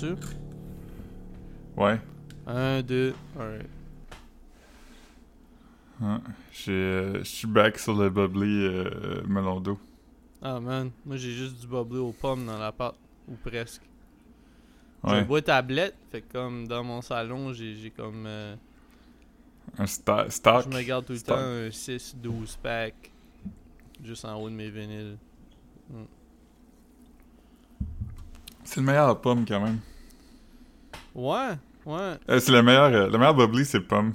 sûr? Ouais. Un, deux, alright. Ouais. J'ai, euh, Je suis back sur le bubbly euh, melon d'eau. Ah man, moi j'ai juste du bubbly aux pommes dans la pâte, ou presque. Je Ouais. bois tablette, fait que comme dans mon salon, j'ai j'ai comme... euh, Un sta- stock. je me garde tout le stock. temps un 6-12 pack, juste en haut de mes vinyles. C'est le meilleur pomme quand même. Ouais, ouais, Euh, c'est le meilleur. euh, le meilleur bubbly, c'est pomme.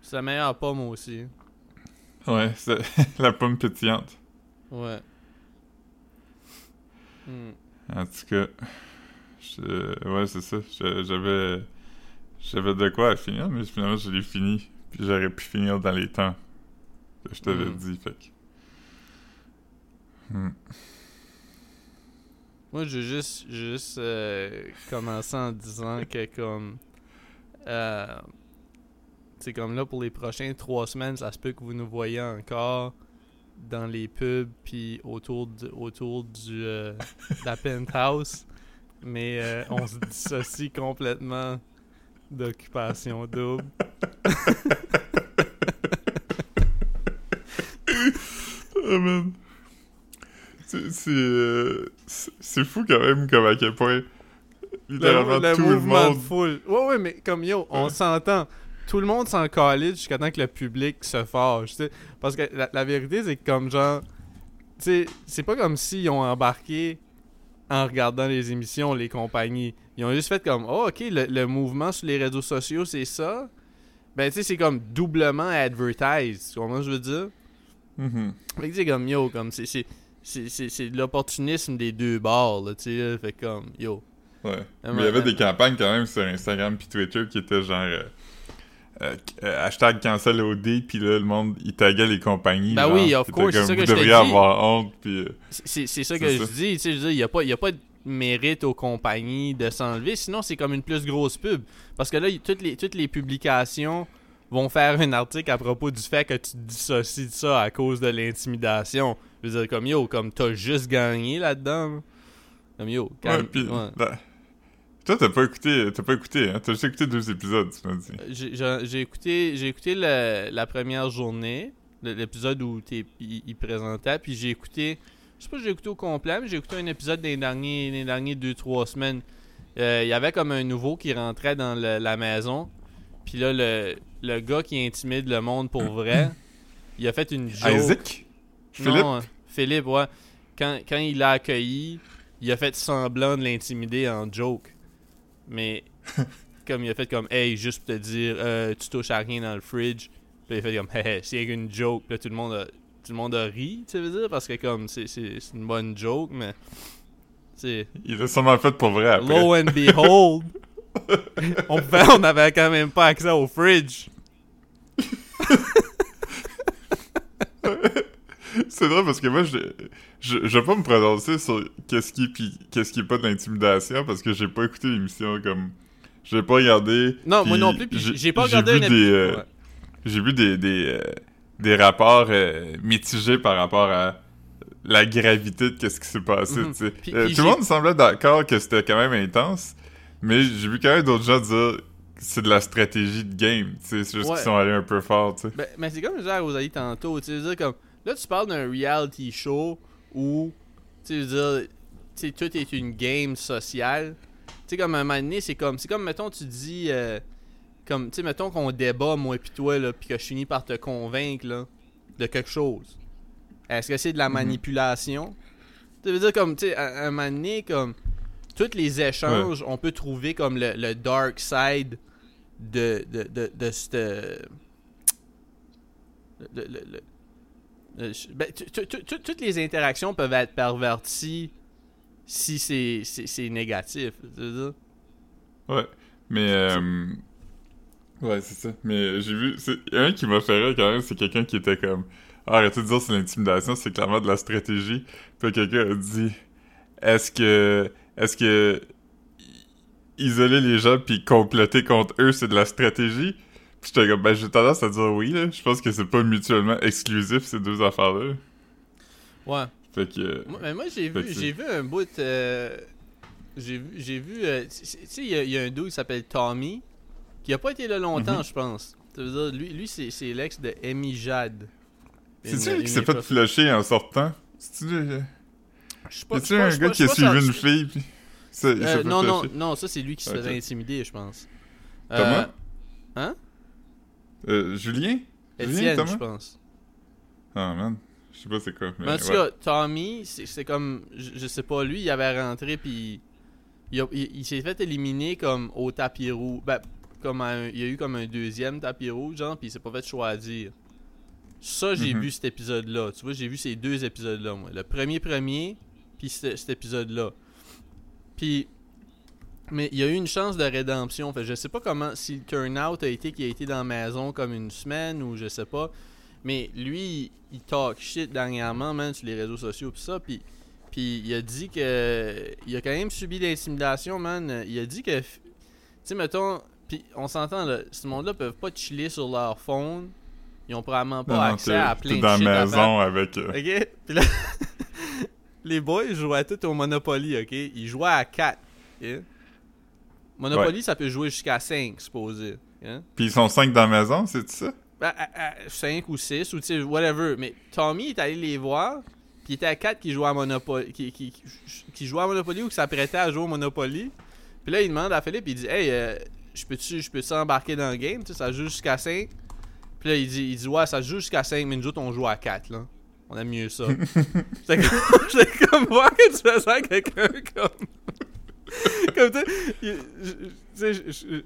c'est la meilleure pomme aussi. Ouais, c'est la pomme pétillante. Ouais. Hmm. En tout cas, je- ouais, c'est ça. J'avais, j'avais de quoi à finir, mais finalement, je l'ai fini. Puis j'aurais pu finir dans les temps que je t'avais Mm. dit, fait que... Hmm. Moi, j'ai juste, j'ai juste euh, commencé en disant que comme... Euh, c'est comme là, pour les prochaines trois semaines, ça se peut que vous nous voyez encore dans les pubs puis autour du, autour du, euh, de la penthouse. Mais on se dissocie complètement d'occupation double. Oh man. C'est, euh, fou quand même, comme à quel point... Littéralement, le, le tout le mouvement monde... Ouais, ouais, mais comme yo, on Ouais. s'entend. Tout le monde s'en calait jusqu'à temps que le public se fâche. tu sais. Parce que la, la vérité, c'est que comme genre. Tu sais, c'est pas comme s'ils ont embarqué en regardant les émissions, les compagnies. Ils ont juste fait comme Oh, ok, le, le mouvement sur les réseaux sociaux, c'est ça. Ben, tu sais, c'est comme doublement advertised. Tu comprends ce que je veux dire? Mhm. Fait que c'est comme yo, comme c'est. C'est- de l'opportunisme des deux bords, là, tu sais. Fait comme, yo. Ouais. Mais il y avait des campagnes quand même sur Instagram puis Twitter qui étaient genre euh, euh, euh, hashtag cancel OD puis là le monde il taguait les compagnies. Ben genre, oui, of course, c'est ça Vous que je te devriez dis. avoir honte puis C'est ça que ça. je dis, tu sais, je veux dire, il n'y a, pas- y a pas de mérite aux compagnies de s'enlever, sinon c'est comme une plus grosse pub. Parce que là, y- toutes les, toutes les publications vont faire un article à propos du fait que tu te dissocies de ça à cause de l'intimidation. Je veux dire, comme yo, comme t'as juste gagné là-dedans. là. Comme yo, ouais, ouais. là- toi t'as pas écouté t'as pas écouté hein t'as juste écouté deux épisodes tu m'as dit. J'ai j'ai- écouté, j'ai écouté le- la première journée, l'épisode où t'es- il, présentait, puis j'ai écouté, je sais pas si j'ai écouté au complet, mais j'ai écouté un épisode des derniers, des derniers 2-3 semaines. Euh, Il y avait comme un nouveau qui rentrait dans le- la maison, puis là, le, le gars qui intimide le monde pour vrai, il a fait une joke. Isaac? Philippe? Non, euh, Philippe, ouais. Quand, quand il l'a accueilli, il a fait semblant de l'intimider en joke. Mais comme il a fait comme Hey, juste pour te dire, euh, tu touches à rien dans le fridge. Puis il a fait comme Hey, c'est une joke. Là, tout le monde a, tout le monde a ri, tu veux dire, parce que comme c'est, une bonne joke, mais. Il l'a sûrement fait pour vrai après. Lo and behold, on, pouvait- on avait quand même pas accès au fridge. C'est drôle parce que moi, je, je, je vais pas me prononcer sur qu'est-ce qui puis qu'est-ce qui est pas de l'intimidation parce que j'ai pas écouté l'émission comme. J'ai pas regardé. Non, moi non plus, puis j'ai pas regardé vu un des, euh, Ouais. J'ai vu des, des, euh, des rapports euh, mitigés par rapport à la gravité de qu'est-ce qui s'est passé, Mhm. tout le j'ai- monde semblait d'accord que c'était quand même intense, mais j'ai vu quand même d'autres gens dire que c'est de la stratégie de game, tu sais. C'est juste Ouais. qu'ils sont allés un peu fort, tu sais. Ben, mais c'est comme je disais à Rosalie tantôt, tu sais, je veux dire, comme, là, tu parles d'un reality show où, tu veux dire, tout est une game sociale. Tu sais, comme à un moment donné, c'est comme, c'est comme, mettons, tu dis, euh, comme, tu sais, mettons qu'on débat, moi pis toi, là, pis que je finis par te convaincre, là, de quelque chose. Est-ce que c'est de la Mhm. manipulation? Tu veux dire, comme, tu sais, à, à un moment donné, comme, tous les échanges, on peut trouver comme le, le dark side de, de, de, de cette le- le- ben, tu- tu- toutes les interactions peuvent être perverties si c'est négatif. Ouais, mais euh, ouais, c'est ça. Mais j'ai vu, un qui m'a fait rire quand même, c'est quelqu'un qui était comme, ah, arrêtez de dire c'est l'intimidation, c'est clairement de la stratégie. Puis quelqu'un a dit, est-ce que, est-ce que isoler les gens puis comploter contre eux, c'est de la stratégie? Puis j'étais comme, ben j'ai tendance à dire oui là. Je pense que c'est pas mutuellement exclusif ces deux affaires là. Ouais. Fait que, euh, Moi, mais moi, j'ai Fait vu, j'ai vu un bout. euh, J'ai vu, j'ai vu, euh, tu sais, il y, a- il y a un dude qui s'appelle Tommy, qui a pas été là longtemps, Mhm. je pense. Ça veut dire, lui, lui c'est, l'ex de Amy Jad. C'est-tu lui qui s'est fait flusher en sortant? C'est-tu lui? Je sais pas- je Y'a-tu sais pas- un gars pas- qui a suivi une fille ça, Euh, non, non, non, ça c'est lui qui se faisait intimider, je pense. Thomas? hein? Euh, Julien? Julien, Étienne, Thomas? je pense. Ah, man. Je sais pas c'est quoi, mais Mais en tout ouais. cas, Tommy, c'est comme. Je, je sais pas, lui, il avait rentré, puis. Il, a- il- il s'est fait éliminer comme au tapis rouge. Ben, comme un- il y a eu comme un deuxième tapis rouge, genre, puis il s'est pas fait choisir. Ça, j'ai Mhm. vu cet épisode-là. Tu vois, j'ai vu ces deux épisodes-là, moi. Le premier, premier, puis cet cet épisode-là. Puis. Mais il y a eu une chance de rédemption. Fait, je sais pas comment. Si le turn-out a été qu'il a été dans la maison comme une semaine ou je sais pas. Mais lui, il, talk shit dernièrement, man, sur les réseaux sociaux pis ça, puis puis il a dit que il a quand même subi l'intimidation, man. Il a dit que tu sais mettons, puis on s'entend là, ce monde-là peuvent pas chiller sur leur phone. Ils ont probablement pas Non, accès à plein de dans shit la maison avec... euh. OK? Puis là les boys jouaient tout au Monopoly, OK? Ils jouaient à 4. OK? Monopoly, ça peut jouer jusqu'à 5, supposé. OK? Pis ils sont cinq dans la maison, c'est ça? 5 ou 6 ou tu sais, whatever. Mais Tommy est allé les voir. Puis il était à 4 qui jouaient à Monopoly. Qui, qui, qui, qui jouaient à Monopoly ou qui s'apprêtaient à jouer au Monopoly. Puis là, il demande à Philippe, il dit Hey, euh, je peux-tu peux embarquer dans le game? Tu sais, ça joue jusqu'à 5. Puis là, il dit, il dit Ouais, ça joue jusqu'à 5, mais nous autres, on joue à 4. Là. On aime mieux ça. J'étais comme, comme voir que tu fais ça à quelqu'un comme. comme tu sais, il-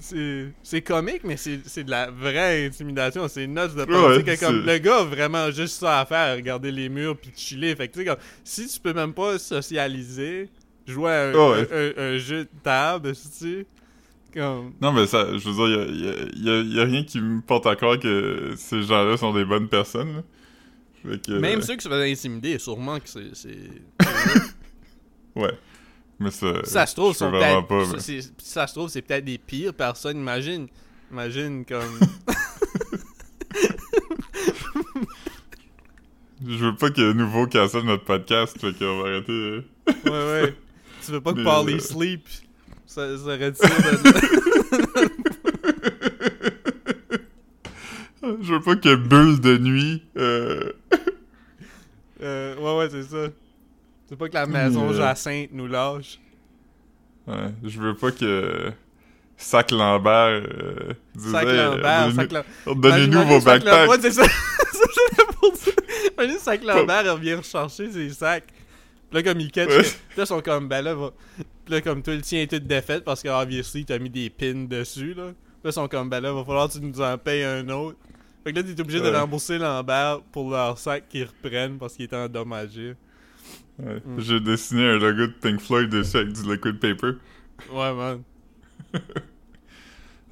c'est c'est comique mais c'est c'est de la vraie intimidation c'est nuts de penser Ouais, que comme le gars a vraiment juste ça à faire regarder les murs puis chiller fait que tu sais comme si tu peux même pas socialiser jouer à un, Ouais. un- un- un jeu de table tu sais comme Non, mais ça, je veux dire, y a, y a- y a- y a rien qui me porte à croire que ces gens-là sont des bonnes personnes, là. Fait que, même euh, ceux qui se faisaient intimider sûrement que c'est c'est Ouais. Mais ça... ça se trouve c'est- ça se trouve c'est peut-être des pires personnes imagine imagine comme Je veux pas que nouveau cancelle notre podcast, fait qu'on va arrêter... Ouais, ouais. Tu veux pas que Paulie euh, sleep, ça, ça retire de... Je veux pas que Bulle de nuit... Euh... euh, ouais, ouais, c'est ça. Veux pas que la maison Euh. Jacinthe nous lâche. Ouais, je veux pas que... Sac Lambert... Euh, Sac Lambert, Sac Lambert. Donnez-nous vos backpacks! Ouais, c'est ça. pour dire. Imagine Sac Lambert revient rechercher ses sacs. Puis là, comme il catch, Ouais. puis là, ils sont comme, ben là, va... Puis là, comme toi, le tien est tout défaite parce que, obviously, t'as mis des pins dessus, là. Puis là, ils sont comme, ben là, va falloir que tu nous en payes un autre. Fait que là, t'es obligé de rembourser Lambert pour leur sac qu'ils reprennent parce qu'il était endommagé. Ouais. Mm. J'ai dessiné un logo de Pink Floyd dessus avec du liquid paper. Ouais, man.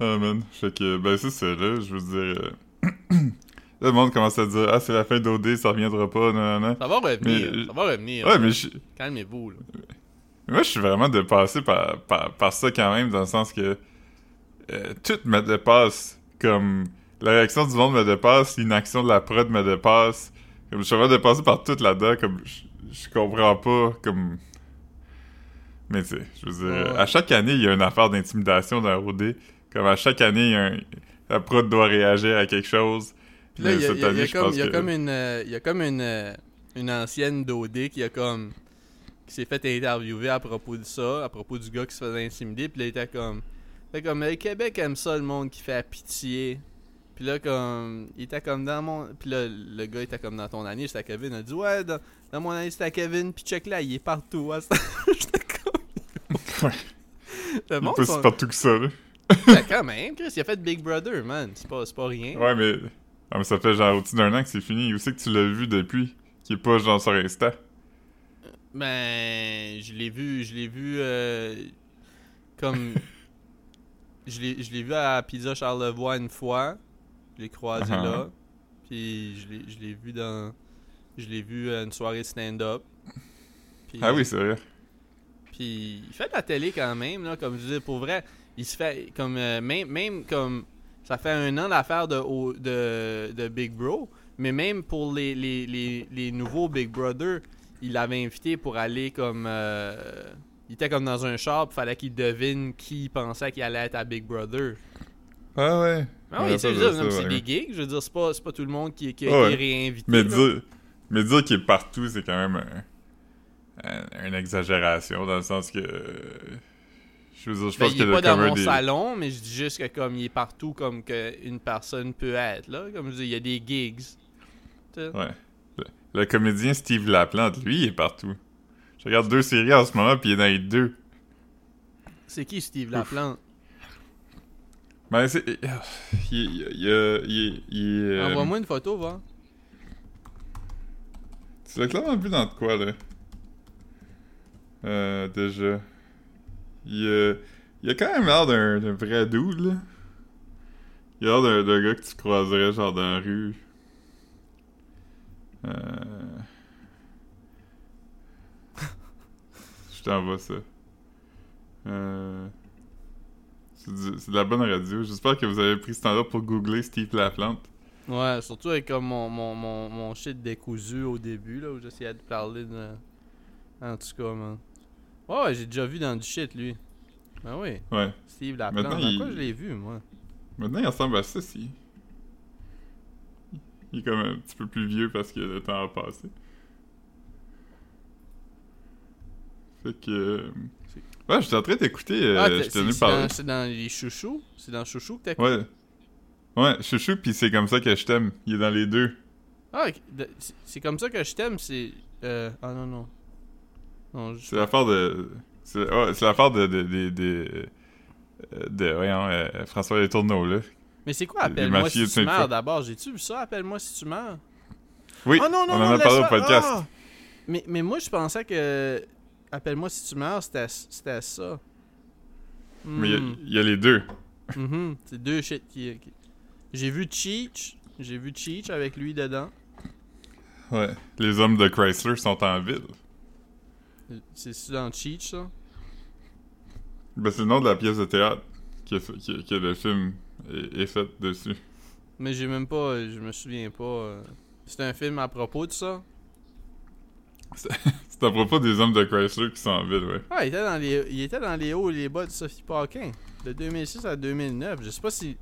Ah man, fait que ben c'est ça là, je veux dire euh, le monde commence à dire ah c'est la fin d'OD, ça reviendra pas, non non. Ça va revenir. Mais- Ça va revenir. Ouais mais je- Calmez-vous, là. moi je suis vraiment dépassé par, par, par ça quand même dans le sens que euh, tout me dépasse comme la réaction du monde me dépasse, l'inaction de la prod me dépasse. Comme je suis vraiment dépassé par tout là-dedans comme je, je comprends pas comme mais tu sais, je veux dire Ouais. à chaque année, il y a une affaire d'intimidation dans OD. Comme à chaque année, un la prod doit réagir à quelque chose. Puis là, il y a, y a- y comme, pense il y a que- comme une, euh, il y a comme une, euh, une ancienne d'OD qui a comme, qui s'est fait interviewer à propos de ça, à propos du gars qui se faisait intimider, puis là, il était comme, fait comme, le Québec aime ça, le monde qui fait pitié. Puis là, comme, il était comme dans mon, puis là, le gars était comme dans ton année, c'était Kevin, il a dit, ouais, dans, dans mon année, c'était Kevin, puis check là, il est partout. hein. J'étais comme, Ouais. le Il monde, est pas si partout que ça, là. Ben, quand même, Chris, il a fait Big Brother, man, c'est pas, pas rien. Ouais, mais... Ah, mais ça fait genre au-dessus d'un an que c'est fini. Où c'est que tu l'as vu depuis? Qui est pas genre sur Insta? Ben, je l'ai vu, je l'ai vu euh, comme je l'ai je l'ai vu à Pizza Charlevoix une fois. Je l'ai croisé Uh-huh. là. Puis je l'ai vu dans je l'ai vu à une soirée de stand-up. Ah oui, c'est vrai. puis il fait de la télé quand même, là, comme je dis, pour vrai. Il se fait comme euh, même, même comme ça fait un an l'affaire de, de, de Big Bro, mais même pour les, les, les, les nouveaux Big Brother, il l'avait invité pour aller comme euh, il était comme dans un pis fallait qu'il devine qui pensait qu'il allait être à Big Brother. Ah ouais. Ah oui, c'est ouais. des gigs. Je veux dire, c'est pas, pas tout le monde qui, qui a Ouais. été réinvité. Mais là. dire, mais dire qu'il est partout, c'est quand même un- un- une exagération, dans le sens que... Je veux dire, je Ben, pense il est pas dans mon des... salon, mais je dis juste que comme il est partout comme que une personne peut être là. Comme je dis, il y a des gigs. Ouais. Le, le comédien Steve Laplante, lui, il est partout. Je regarde deux séries en ce moment, puis il est dans les deux. C'est qui Steve Laplante? Ben, c'est... Il, il, il, euh, Envoie-moi une photo, va. Tu l'as clairement vu dans de quoi, là? Euh, déjà. Il, euh, il a quand même l'air d'un vrai dude, là. Il a l'air d'un- d'un gars que tu croiserais, genre, dans la rue. Euh... Je t'envoie ça. Euh... C'est de la bonne radio. J'espère que vous avez pris ce temps-là pour googler Steve Laplante. Ouais, surtout avec comme mon, mon, mon, mon shit décousu au début, là, où j'essayais de parler de. En tout cas, man. Ouais, ouais, j'ai déjà vu dans du shit, lui. Ben oui, Ouais. Steve Laplante. Maintenant, Dans il- quoi je l'ai vu, moi? Maintenant, il ressemble à ça, si. Il est comme un petit peu plus vieux parce que le temps a passé. Fait que... Ouais, j'étais en train d'écouter, euh, ah, je c'est t'en ai c'est parlé. dans, c'est dans les chouchous? C'est dans chouchous que t'as Ouais. Ouais, chouchou, pis c'est comme ça que je t'aime. Il est dans les deux. Ah, c'est- comme ça que je t'aime, c'est. Euh, ah non, non. Non, je- C'est l'affaire de... C'est l'affaire de... de, de, de, de- voyons, euh, François Les Tourneaux, là. Mais c'est quoi Appelle-moi si tu meurs d'abord J'ai-tu vu ça Appelle-moi si tu meurs? Oui, Ah non, non, on non, en a parlé au podcast. Ah! mais, mais moi, je pensais que. Appelle-moi si tu meurs, c'était ça. Mais il y a- Hmm. il y, a les deux. Mhm, C'est deux shit qui. qui- J'ai vu Cheech. J'ai vu Cheech avec lui dedans. Ouais. Les hommes de Chrysler sont en ville. C'est dans Cheech, ça? Ben, c'est le nom de la pièce de théâtre que, que, que le film est, est fait dessus. Mais j'ai même pas. Je me souviens pas. euh. C'est un film à propos de ça? C'est à propos des hommes de Chrysler qui sont en ville, ouais. Ah, il était dans les, il était dans les hauts et les bas de Sophie Paquin. De 2006 à 2009. Je sais pas si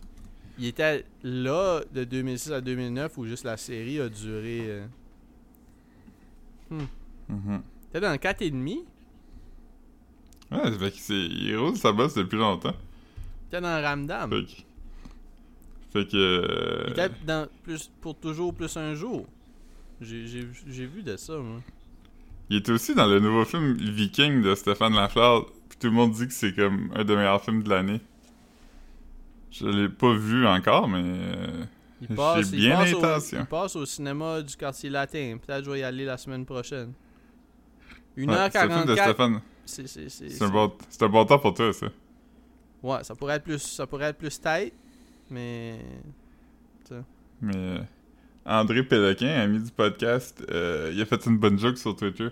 il était là de 2006 à 2009 ou juste la série a duré. euh. Mhm. Il était dans 4,5. Ouais, fait que c'est... Il roule sa bosse depuis longtemps. Il était dans Ramdam. Fait que... Fait que... euh, Il était dans plus, pour toujours plus un jour. J'ai j'ai- j'ai vu de ça, moi. Il était aussi dans le nouveau film Viking de Stéphane Lafleur. Puis tout le monde dit que c'est comme un des meilleurs films de l'année. Je l'ai pas vu encore, mais... euh, Il J'ai bien passe au, l'intention. il passe au cinéma du quartier latin. Peut-être que je vais y aller la semaine prochaine. ouais, c'est le film de 1h44. Stéphane. C'est c'est- un, bon... un bon temps pour toi, ça. Ouais, ça pourrait être plus, ça pourrait être plus tight, mais Mais euh, André Péloquin, ami du podcast, euh, il a fait une bonne joke sur Twitter.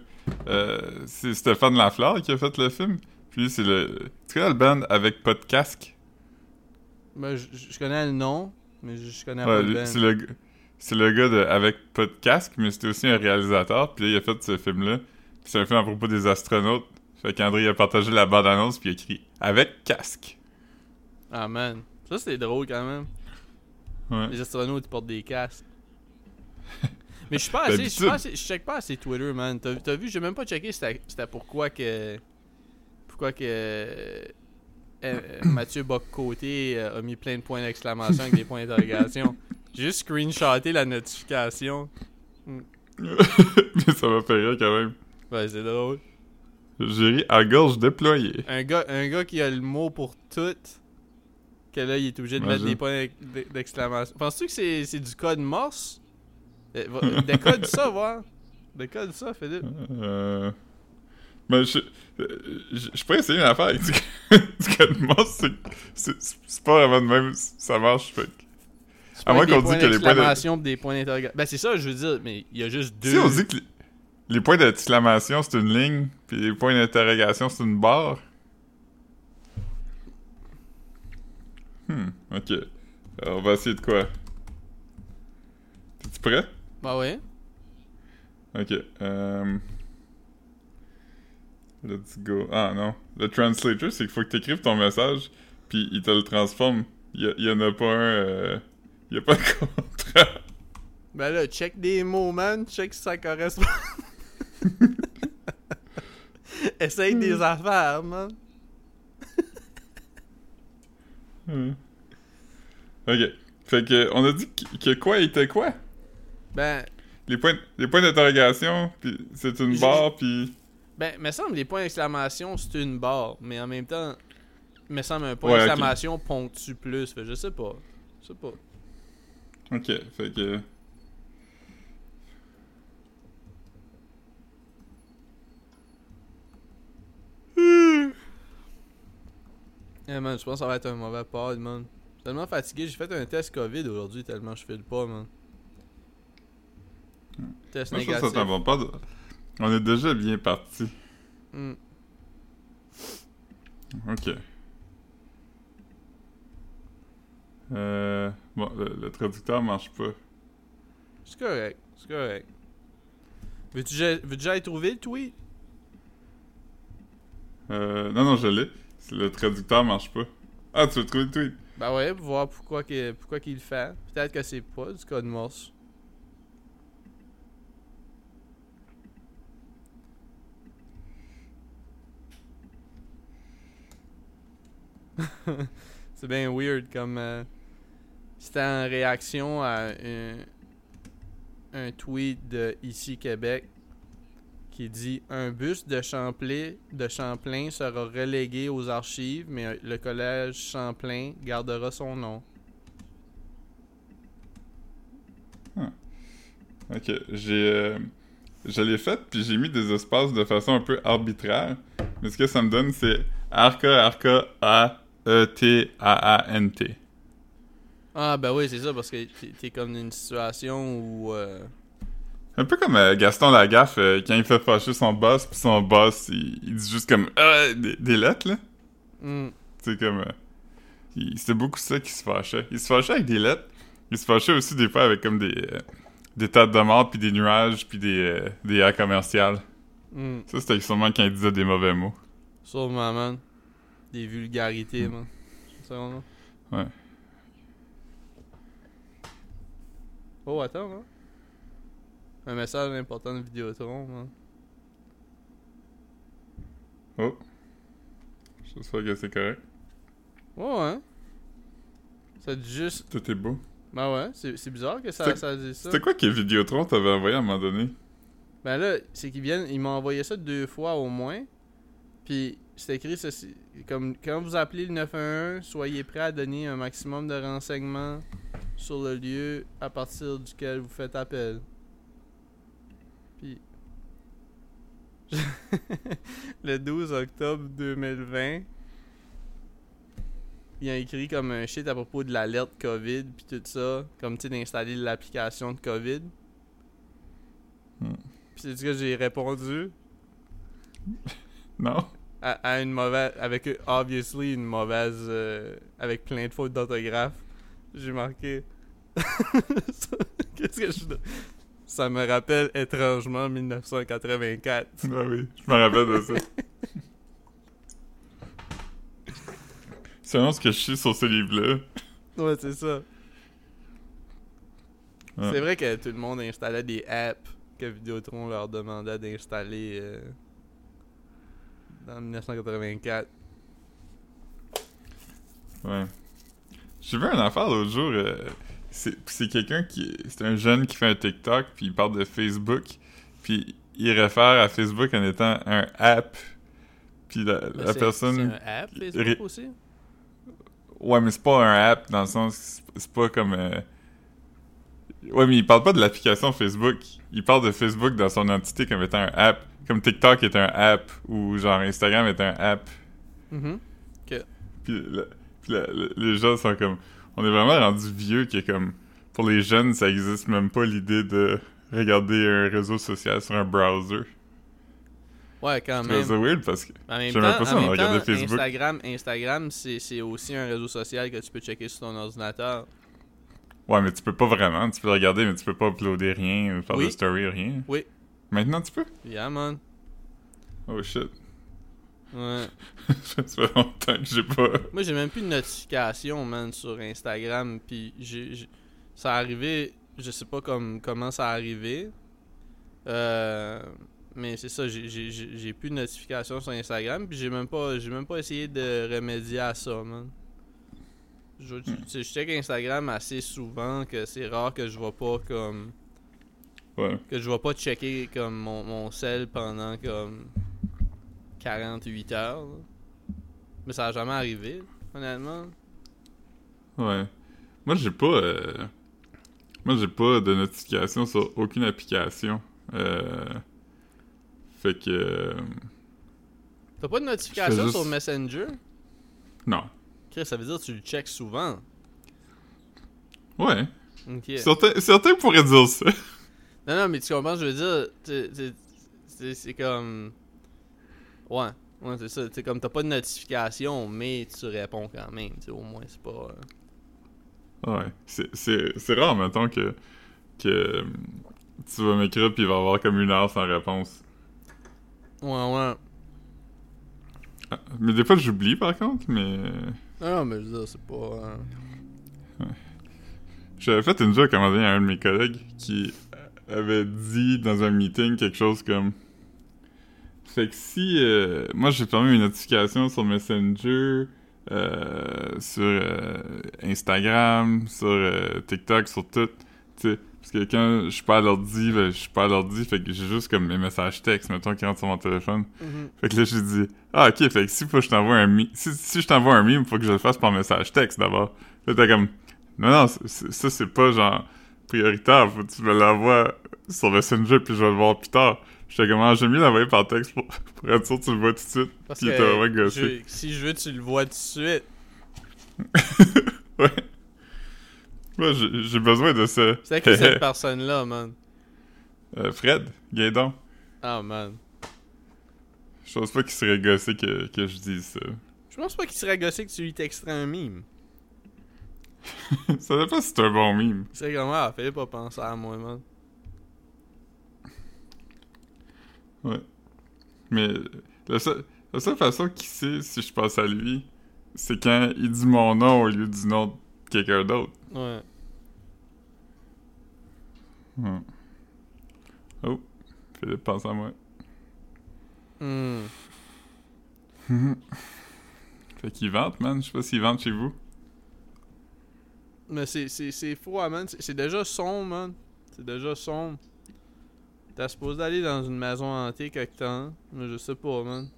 Euh, c'est Stéphane Lafleur qui a fait le film. Puis c'est le. Tu connais le band avec pas de casque? ben, je, connais le nom, mais je, connais Ouais, pas le band. c'est le, c'est gars de avec pas de casque, mais c'était aussi un réalisateur. Puis là, il a fait ce film-là. C'est un film à propos des astronautes. Fait qu'André a partagé la bande-annonce puis il a écrit avec casque. Ah man, ça c'était drôle quand même. Ouais. Les astronautes ils portent des casques. mais je suis pas assez, je suis pas assez, check pas assez Twitter, man. T'as t'as vu, j'ai même pas checké c'était c'était pourquoi que pourquoi que euh, euh, Mathieu Bock-Côté euh, a mis plein de points d'exclamation avec des points d'interrogation. J'ai juste screenshoté la notification. mais ça m'a fait rire quand même. Ouais, c'est drôle. J'ai ri à gorge déployée. Un gars, un gars qui a le mot pour tout, que là, il est obligé de mettre des points d'ex- d'exclamation. Penses-tu que c'est c'est du code morse? Euh, va- Décode ça, voir. Décode ça, Philippe. Euh... Ben, je... euh, Je je pourrais essayer une affaire avec du, du code morse, c'est- pas vraiment de même, ça marche, fait que- C'est À moins qu'on dise que les points de- d'exclamation des points d'interrogation. Ben, c'est ça, je veux dire, mais il y a juste deux. Si on dit que les, les points d'exclamation, c'est une ligne, puis les points d'interrogation, c'est une barre... Hmm, ok. Alors, on va essayer de quoi? T'es-tu prêt? Bah ouais? Ok. Euh... Let's go. Ah non. Le translator, c'est qu'il faut que tu écrives ton message, puis il te le transforme. Il y, en a pas un. Euh, il y a pas de contrat. Ben là, check des mots, man. Check si ça correspond. Essaye des hmm. affaires, man. Hmm. Ok. Fait que, on a dit que, quoi était quoi? Ben. Les points, les points d'interrogation, puis c'est une barre, puis. Ben, me semble les points d'exclamation, c'est une barre, mais en même temps, me semble un point d'exclamation ponctue plus. Fait, je sais pas. Je sais pas. Ok, fait que. Eh man, je pense que ça va être un mauvais pod, man. Tellement fatigué, j'ai fait un test COVID aujourd'hui tellement je file pas, man. Test Moi, négatif. Ça, va pas On est déjà bien parti. Hmm. Ok. Euh, bon, le, traducteur marche pas. C'est correct, c'est correct. Veux-tu veux déjà trouver le tweet? Euh, non, non, je l'ai. Le traducteur marche pas. Ah, tu veux trouver le tweet? Ben ouais, pour voir pourquoi, qu'il pourquoi qu'il le fait. Peut-être que c'est pas du code Morse. c'est bien weird comme. Euh, c'était en réaction à un, tweet de Ici Québec qui dit Un bus de Champlain, de Champlain sera relégué aux archives, mais le collège Champlain gardera son nom. Ah. Ok, j'ai. Euh, je l'ai fait, puis j'ai mis des espaces de façon un peu arbitraire. Mais ce que ça me donne, c'est Arca, Arca, A, E, T, A, A, N, T. Ah, ben oui, c'est ça, parce que t'es comme dans une situation où. Euh, un peu comme euh, Gaston Lagaffe, euh, quand il fait fâcher son boss, puis son boss, il, dit juste comme ah, des, lettres, là. Mm. C'est comme. C'était beaucoup ça qui se fâchait. Il se fâchait avec des lettres. Il se fâchait aussi des fois avec comme des, des tas de mort, puis des nuages, puis des, des airs commerciales. Mm. Ça, c'était sûrement quand il disait des mauvais mots. Sûrement, man. Des vulgarités, mm. man. Ça, Ouais. Oh, attends, hein. Un message important de Vidéotron, man. Oh. J'espère que c'est correct. Ouais, hein. Ça dit juste. Tout est beau. Ben ouais, c'est bizarre que ça, ça dise ça. C'était quoi que Vidéotron t'avait envoyé à un moment donné? Ben là, c'est qu'ils viennent, ils m'ont envoyé ça deux fois au moins. Puis c'est écrit ceci. Comme quand vous appelez le 911, soyez prêt à donner un maximum de renseignements sur le lieu à partir duquel vous faites appel. Puis. le 12 octobre 2020, il a écrit comme un shit à propos de l'alerte COVID puis tout ça, comme tu sais d'installer l'application de COVID. Hmm. Puis c'est ce que j'ai répondu. non. À, une mauvaise, avec obviously une mauvaise, euh, avec plein de fautes d'orthographe. J'ai marqué. Qu'est-ce que je ça me rappelle étrangement 1984. Ah oui, je me rappelle de ça. c'est vraiment ce que je suis sur ce livre-là. Ouais, c'est ça. C'est vrai que tout le monde installait des apps que Vidéotron leur demandait d'installer euh, dans 1984. Ouais. J'ai vu un affaire l'autre jour. Euh, c'est quelqu'un qui. C'est un jeune qui fait un TikTok, puis il parle de Facebook, puis il réfère à Facebook en étant un app. Puis la, la personne. C'est un app, Facebook aussi? Ouais, mais c'est pas un app dans le sens. C'est pas comme. Euh, ouais, mais il parle pas de l'application Facebook. Il parle de Facebook dans son entité comme étant un app. Comme TikTok est un app, ou genre Instagram est un app. Mm. Puis, les gens sont comme on est vraiment rendu vieux que comme pour les jeunes, ça existe même pas l'idée de regarder un réseau social sur un browser. Ouais, quand même. C'est weird parce que pas ça de regarder Facebook. Instagram, Instagram c'est aussi un réseau social que tu peux checker sur ton ordinateur. Ouais, mais tu peux pas vraiment. Tu peux le regarder, mais tu peux pas uploader rien, faire de story, rien. Oui. Maintenant, tu peux? Yeah, man. Oh shit. Ouais. ça fait longtemps que j'ai pas. Moi, j'ai même plus de notification, man, sur Instagram. Puis, j'ai, ça arrivé, je sais pas comme, comment ça arrivé. Euh, mais c'est ça, j'ai, plus de notification sur Instagram. Puis, j'ai même pas, j'ai même pas essayé de remédier à ça, man. Je, sais, je check Instagram assez souvent que c'est rare que je vois pas comme. Ouais. Que je vais pas checker comme mon, mon sel pendant comme 48 heures. là. Mais ça a jamais arrivé, honnêtement. Ouais. Moi, j'ai pas. euh, Moi, j'ai pas de notification sur aucune application. Euh... Fait que. euh, T'as pas de notification sur Messenger? Non. Chris, ça veut dire que tu le checks souvent. Ouais. Ok. Certains, certains pourraient dire ça. Non, non, mais tu comprends, je veux dire, c'est comme. Ouais, ouais, c'est ça. C'est comme t'as pas de notification, mais tu réponds quand même. tu Au moins, c'est pas. euh, Ouais. C'est- rare, mettons, que. que euh, tu vas m'écrire puis il va y avoir comme une heure sans réponse. Ouais, ouais. Ah, Mais des fois, j'oublie par contre, mais. Non, non, mais je veux dire, c'est pas. euh, J'avais fait une joke à un de mes collègues qui avait dit dans un meeting quelque chose comme. Fait que si. euh, moi, j'ai fermé mes notifications sur Messenger, euh, sur euh, Instagram, sur euh, TikTok, sur tout. Tu sais, parce que quand je suis pas à l'ordi, ben, je suis pas à l'ordi, fait que j'ai juste comme mes messages textes, mettons, qui rentrent sur mon téléphone. mhm. Fait que là, j'ai dit, ah, ok, fait que si faut que je t'envoie un meme, si, si je t'envoie un meme, faut que je le fasse par message texte d'abord. Là, t'es comme, non, non, c'est- ça, c'est pas genre prioritaire, faut que tu me l'envoies sur Messenger puis je vais le voir plus tard. J'étais comme, ah, j'aime mieux l'envoyer par texte pour, pour être sûr que tu le vois tout de suite. Parce Puis il était vraiment que gossé. je- si je veux, tu le vois tout de suite. Ouais. Ouais, j'ai besoin de ça. C'est qui cette personne-là, man? Euh, Fred, Gaydon. Ah, man. Je pense pas qu'il serait gossé que, que je dise ça. Je pense pas qu'il serait gossé que tu lui texterais un meme. ça dépend si c'est un bon meme. C'est comme, ah, fallait pas penser à moi, man. Ouais. Mais la seule, la seule façon qu'il sait si je pense à lui, c'est quand il dit mon nom au lieu du nom de quelqu'un d'autre. Ouais. Hmm. Oh, Philippe pense à moi. Hmm. Fait qu'il vante, man. Je sais pas s'il vante chez vous. Mais c'est, c'est froid, man. C'est, déjà sombre, man. C'est déjà sombre. T'es supposé aller dans une maison hantée quelque temps. Mais je sais pas, man.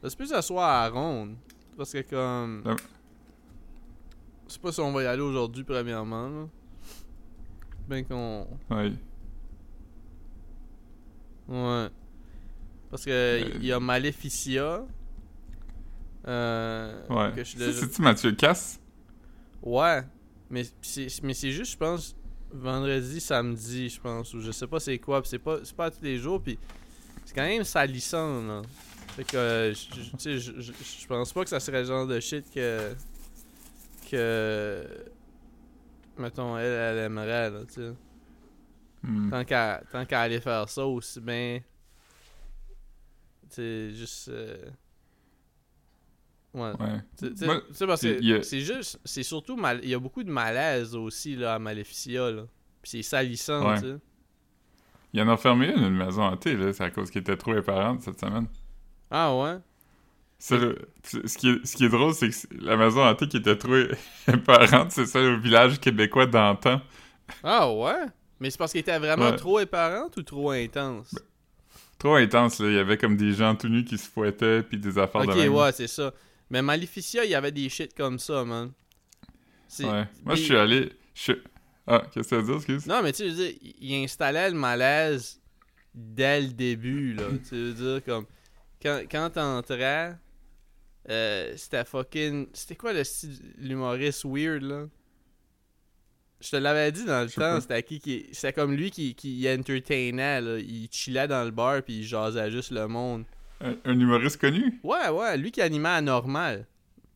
T'es supposé s'asseoir à la ronde. Parce que comme... Ah. Je sais pas si on va y aller aujourd'hui, premièrement, là. Ben qu'on... Ouais. Ouais. Parce que Euh. y a Maleficia. Euh, Ouais. C'est-tu Mathieu Casse? Ouais. Mais c'est mais c'est juste, je pense, vendredi, samedi, je pense. Ou je sais pas c'est quoi. C'est pas, c'est pas tous les jours. Puis c'est quand même salissant, là. Fait que, euh, je- pense pas que ça serait le genre de shit que. que. Mettons, elle, elle aimerait, là, tu sais. Hmm. Tant qu'à tant qu'à aller faire ça aussi bien. Tu sais, juste. euh, Ouais. Tu sais, parce que a- c'est juste. C'est surtout. mal- Il y a beaucoup de malaise aussi, là, à Maleficia, là. Puis c'est salissant, Ouais. tu sais. Il en a fermé une, une maison hantée, là. C'est à cause qu'il était trop éparante cette semaine. Ah ouais? C'est le- c'est- ce, qui est, ce qui est drôle, c'est que c'est- la maison hantée qui était trop éparante, c'est celle au village québécois d'antan. Ah ouais? Mais c'est parce qu'elle était vraiment Ouais. trop éparante ou trop intense? Trop intense, là. Il y avait comme des gens tout nus qui se fouettaient, puis des affaires ok, de même. ouais, c'est ça. Mais Maleficia, il y avait des shit comme ça, man. Ouais. Moi, je suis allé... je Ah, qu'est-ce que tu veux dire, excuse? Non, mais tu sais, je veux dire, il installait le malaise dès le début, là. tu veux dire, comme. Quand, quand t'entrais, euh, c'était fucking. C'était quoi le style, l'humoriste weird, là? Je te l'avais dit dans le temps, c'était qui qui. C'était comme lui qui, qui entertainait, là. Il chillait dans le bar puis il jasait juste le monde. Un, un humoriste connu? Ouais, ouais, lui qui animait à normal.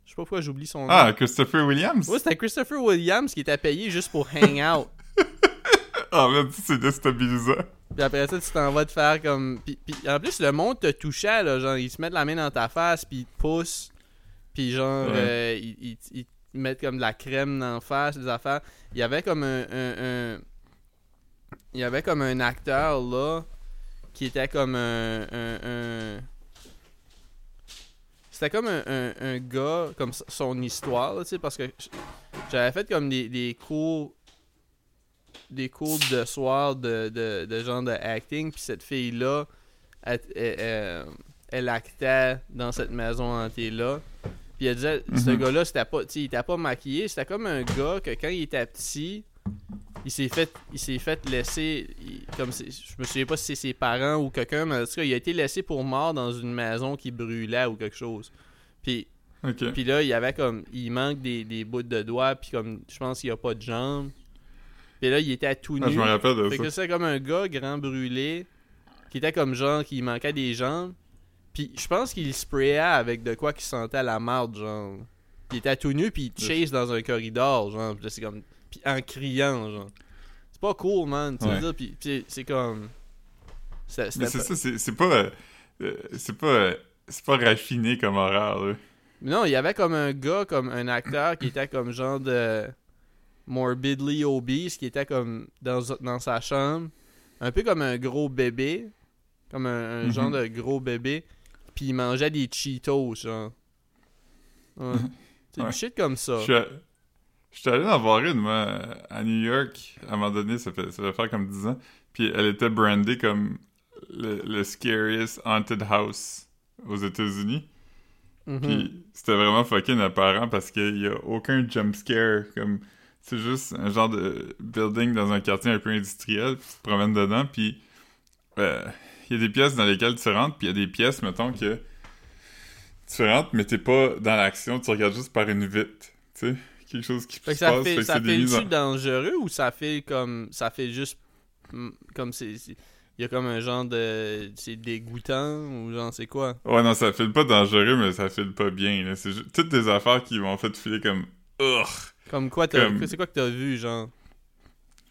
Je sais pas pourquoi j'oublie son nom. Ah, Christopher Williams? Ouais, c'était Christopher Williams qui était payé juste pour hang out. Ah, mais c'est déstabilisant. Puis après ça, tu t'en vas te faire comme. Puis, puis en plus, le monde te touchait, là. Genre, ils se mettent la main dans ta face, puis ils te poussent. Puis genre, Ouais. euh, ils, ils- ils te mettent comme de la crème dans la face, des affaires. Il y avait comme un. un- un- Il y avait comme un acteur, là, qui était comme un- C'était comme un, un- un gars, comme son histoire, là, tu sais, parce que j'avais fait comme des, des cours des cours de soir de, de, de genre de acting, puis cette fille-là, elle, elle, elle- elle actait dans cette maison hantée-là. Puis elle disait, ce Mhm. gars-là, c'était pas, il était pas maquillé, c'était comme un gars que quand il était petit, il s'est fait, il s'est fait laisser, il- comme c'est- je me souviens pas si c'est ses parents ou quelqu'un, mais en tout cas, il a été laissé pour mort dans une maison qui brûlait ou quelque chose. Puis puis là, il y avait comme. Il manque des, des bouts de doigts, puis comme. Je pense qu'il a pas de jambes. Puis là, il était tout Ah, nu. je me rappelle de fait ça. que c'était comme un gars grand brûlé, qui était comme genre, qui manquait des jambes. Puis je pense qu'il sprayait avec de quoi qui sentait la marde, genre. Il était tout nu, puis il chase dans un corridor, genre. C'est comme. Puis en criant, genre. C'est pas cool, man. Tu Ouais. veux dire, puis, c'est comme. c'est- Mais c'est pas- ça, c'est c'est pas. euh, c'est pas. euh, c'est pas raffiné comme horreur, là. Non, il y avait comme un gars, comme un acteur qui était comme genre de morbidly obese, qui était comme dans, dans sa chambre, un peu comme un gros bébé, comme un, un Mhm. genre de gros bébé, puis il mangeait des Cheetos, genre. Ouais. C'est Ouais. du shit comme ça. Je suis à- je suis allé en voir une, moi, à New York, à un moment donné, ça fait, ça fait faire comme 10 ans. Puis elle était brandée comme le, le scariest haunted house aux États-Unis. Mhm. Puis c'était vraiment fucking apparent parce qu'il y a aucun jump scare. Comme, c'est juste un genre de building dans un quartier un peu industriel, puis tu te promènes dedans, puis euh, il y a des pièces dans lesquelles tu rentres, puis il y a des pièces, mettons, que tu rentres, mais t'es pas dans l'action, tu regardes juste par une vitre, tu sais, quelque chose qui Fait que se ça passe, fait, fait que ça fait en- tu dangereux ou ça fait comme. Ça fait juste. mm, Comme c'est. Il y a comme un genre de. C'est dégoûtant ou genre c'est quoi? Ouais, non, ça file pas dangereux, mais ça file pas bien. C'est ju- toutes des affaires qui m'ont fait filer comme... Comme quoi t'as. Comme- C'est quoi que t'as vu, genre?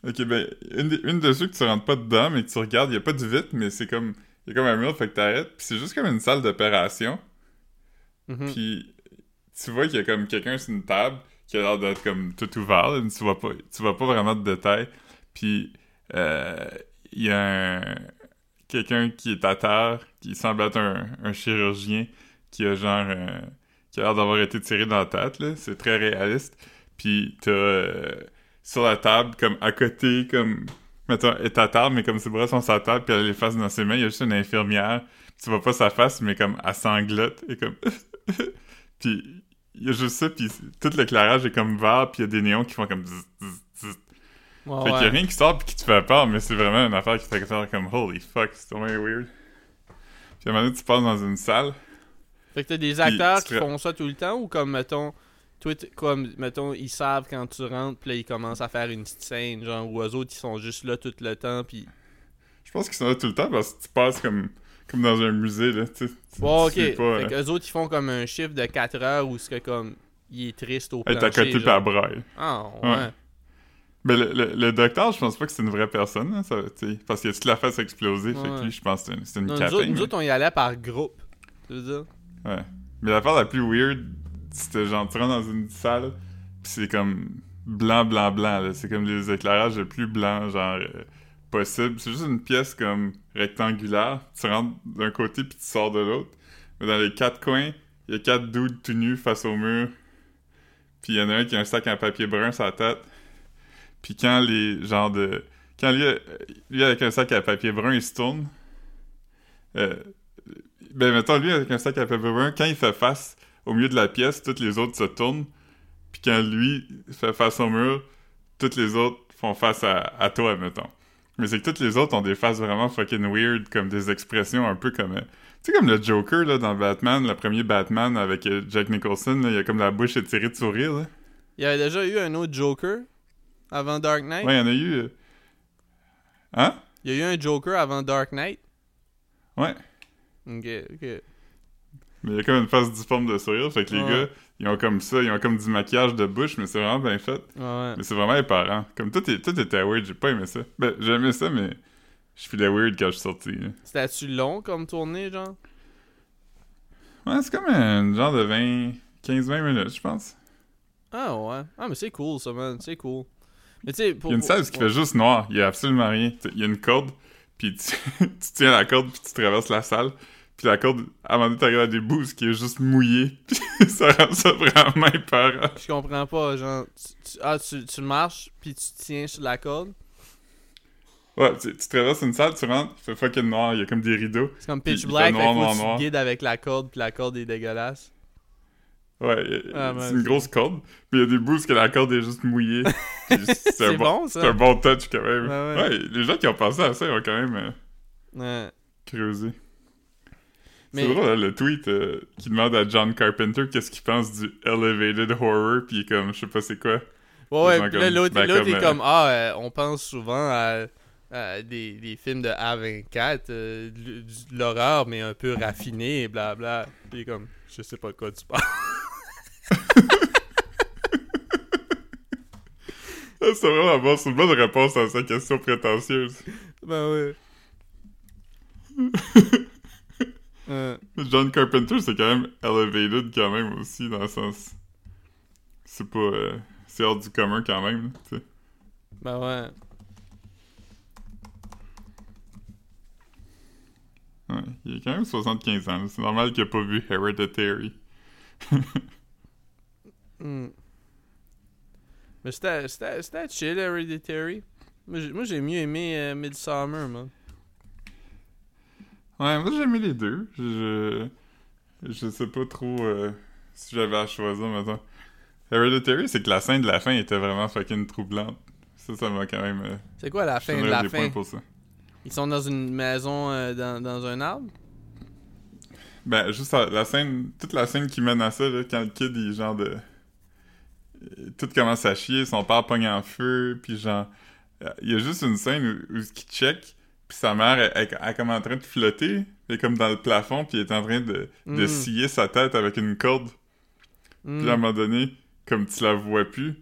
Ok, ben, une, des- une de ceux que tu rentres pas dedans, mais que tu regardes, y a pas de vitre, mais c'est comme... Y a comme un mur, fait que t'arrêtes, pis c'est juste comme une salle d'opération, Mhm. puis tu vois qu'il y a comme quelqu'un sur une table qui a l'air d'être comme tout ouvert, tu vois pas, tu vois pas vraiment de détails, puis euh, il y a un... quelqu'un qui est à terre, qui semble être un, chirurgien, qui a genre... euh, qui a l'air d'avoir été tiré dans la tête, c'est très réaliste, puis t'as... euh, sur la table, comme à côté, comme, mettons, est à table, mais comme ses bras sont sur la table, puis elle a les faces dans ses mains, il y a juste une infirmière, tu vois pas sa face, mais comme, elle sanglote, et comme, puis il y a juste ça, puis tout l'éclairage est comme vert, puis il y a des néons qui font comme, zzz, zzz, zzz. Ouais, fait qu'il y a rien qui sort puis qui te fait peur, mais c'est vraiment une affaire qui te fait faire comme, holy fuck, c'est tellement weird. Puis à un moment donné, tu passes dans une salle, Fait que t'as des acteurs qui font ça tout le temps ou comme mettons. Comme, mettons, ils savent quand tu rentres, puis là, ils commencent à faire une petite scène, genre, ou eux autres, ils sont juste là tout le temps, puis... je pense qu'ils sont là tout le temps parce que tu passes comme, comme dans un musée, là, tu Bon, ok. tu sais pas, fait euh, qu'eux autres, ils font comme un chiffre de 4 heures où c'est que, comme, il est triste au être plancher, à côté la braille. Ah, ouais. Ouais. Mais le, le, le docteur, je pense pas que c'est une vraie personne, hein, ça, tu sais, parce qu'il a toute la face explosée, fait que lui, je pense que c'est une, une Non, nous, capping, autres, nous mais- autres, on y allait par groupe. Tu veux dire? Ouais. Mais l'affaire la plus weird, c'était genre, tu rentres dans une salle, pis c'est comme blanc, blanc, blanc, là. C'est comme les éclairages le plus blanc, genre, euh, possible. C'est juste une pièce comme rectangulaire. Tu rentres d'un côté puis tu sors de l'autre. Mais dans les quatre coins, il y a quatre dudes tout nus face au mur. Puis il y en a un qui a un sac en papier brun sur la tête. Puis quand les genre de... Quand lui, lui avec un sac à papier brun, il se tourne. Euh, ben, mettons, lui, avec un sac à papier brun, quand il fait face au milieu de la pièce, toutes les autres se tournent. Puis quand lui fait face au mur, toutes les autres font face à toi, mettons. Mais c'est que toutes les autres ont des faces vraiment fucking weird, comme des expressions un peu comme... euh, Tu sais, comme le Joker, là, dans Batman, le premier Batman avec euh, Jack Nicholson, là, il a comme la bouche étirée de sourire, là. Il y avait déjà eu un autre Joker avant Dark Knight. Ouais, il y en a eu... euh, Hein? Il y a eu un Joker avant Dark Knight. Ouais. Ok, ok. Mais il y a comme une face difforme de sourire, fait que les Ouais. gars, ils ont comme ça, ils ont comme du maquillage de bouche, mais c'est vraiment bien fait. Ouais. Mais c'est vraiment éparant. Comme tout, est, tout était weird, j'ai pas aimé ça. Ben, j'ai aimé ça, mais je filais weird quand je suis sorti. C'était-tu long comme tournée, genre? Ouais, c'est comme un genre de 20, 15-20 minutes, je pense. Ah ouais. Ah, mais c'est cool, ça, man. C'est cool. Mais tu sais, Il pour. y a une pour- salle qui fait juste noir, il y a absolument rien. Il y a une corde, puis tu, tu tiens la corde, puis tu traverses la salle. Puis la corde, à un moment donné, t'arrives à des bouts qui est juste mouillé. Puis ça rend ça vraiment épeurant. Je comprends pas, genre. tu- tu- ah, tu, tu marches, puis tu tiens sur la corde. Ouais, tu, tu traverses une salle, tu rentres, il fait fucking noir, il y a comme des rideaux. C'est comme Puis pitch black, noir, fait que noir, que tu noir. te guides avec la corde, puis la corde est dégueulasse. Ouais, Ah, c'est une grosse corde, mais il y a des bouts où la corde est juste mouillée. Puis c'est C'est un bon, bon, c'est ça. un bon touch quand même. Ouais, Ouais, ouais. les gens qui ont pensé à ça, ils ont quand même euh, Ouais. creusé. Mais- C'est drôle, hein, le tweet euh, qui demande à John Carpenter qu'est-ce qu'il pense du elevated horror, puis il est comme, je sais pas c'est quoi. Ouais, ouais, là, l'autre ben, est comme, ah, euh, on pense souvent à, à des, des films de A24, euh, de l'horreur, mais un peu raffiné, blabla. Puis il est comme, je sais pas quoi tu parles. Ah, c'est vraiment bon, c'est une bonne réponse à sa question prétentieuse. ben ouais. John Carpenter, c'est quand même elevated quand même aussi, dans le sens... C'est pas... euh, c'est hors du commun quand même, tu sais. ben ouais. Ouais, il a quand même 75 ans, c'est normal qu'il a pas vu Hereditary. Hmm. Mais c'était- chill, Hereditary. Moi, j'ai- mieux aimé euh, Midsummer, man. Ouais, moi j'ai aimé les deux. Je, je sais pas trop euh, si j'avais à choisir maintenant. Hereditary, c'est que la scène de la fin était vraiment fucking troublante. Ça, ça m'a quand même. euh, C'est quoi la fin de la fin? points pour ça. Ils sont dans une maison euh, dans, dans un arbre? Ben, juste la, la scène, toute la scène qui mène à ça, là, quand le kid, il est genre de. Tout commence à chier, son père pogne en feu, puis genre. Il y a juste une scène où, où il check, puis sa mère, elle, elle, elle est comme en train de flotter, elle est comme dans le plafond, puis elle est en train de, de Mm. scier sa tête avec une corde. Hmm. Puis à un moment donné, comme tu la vois plus,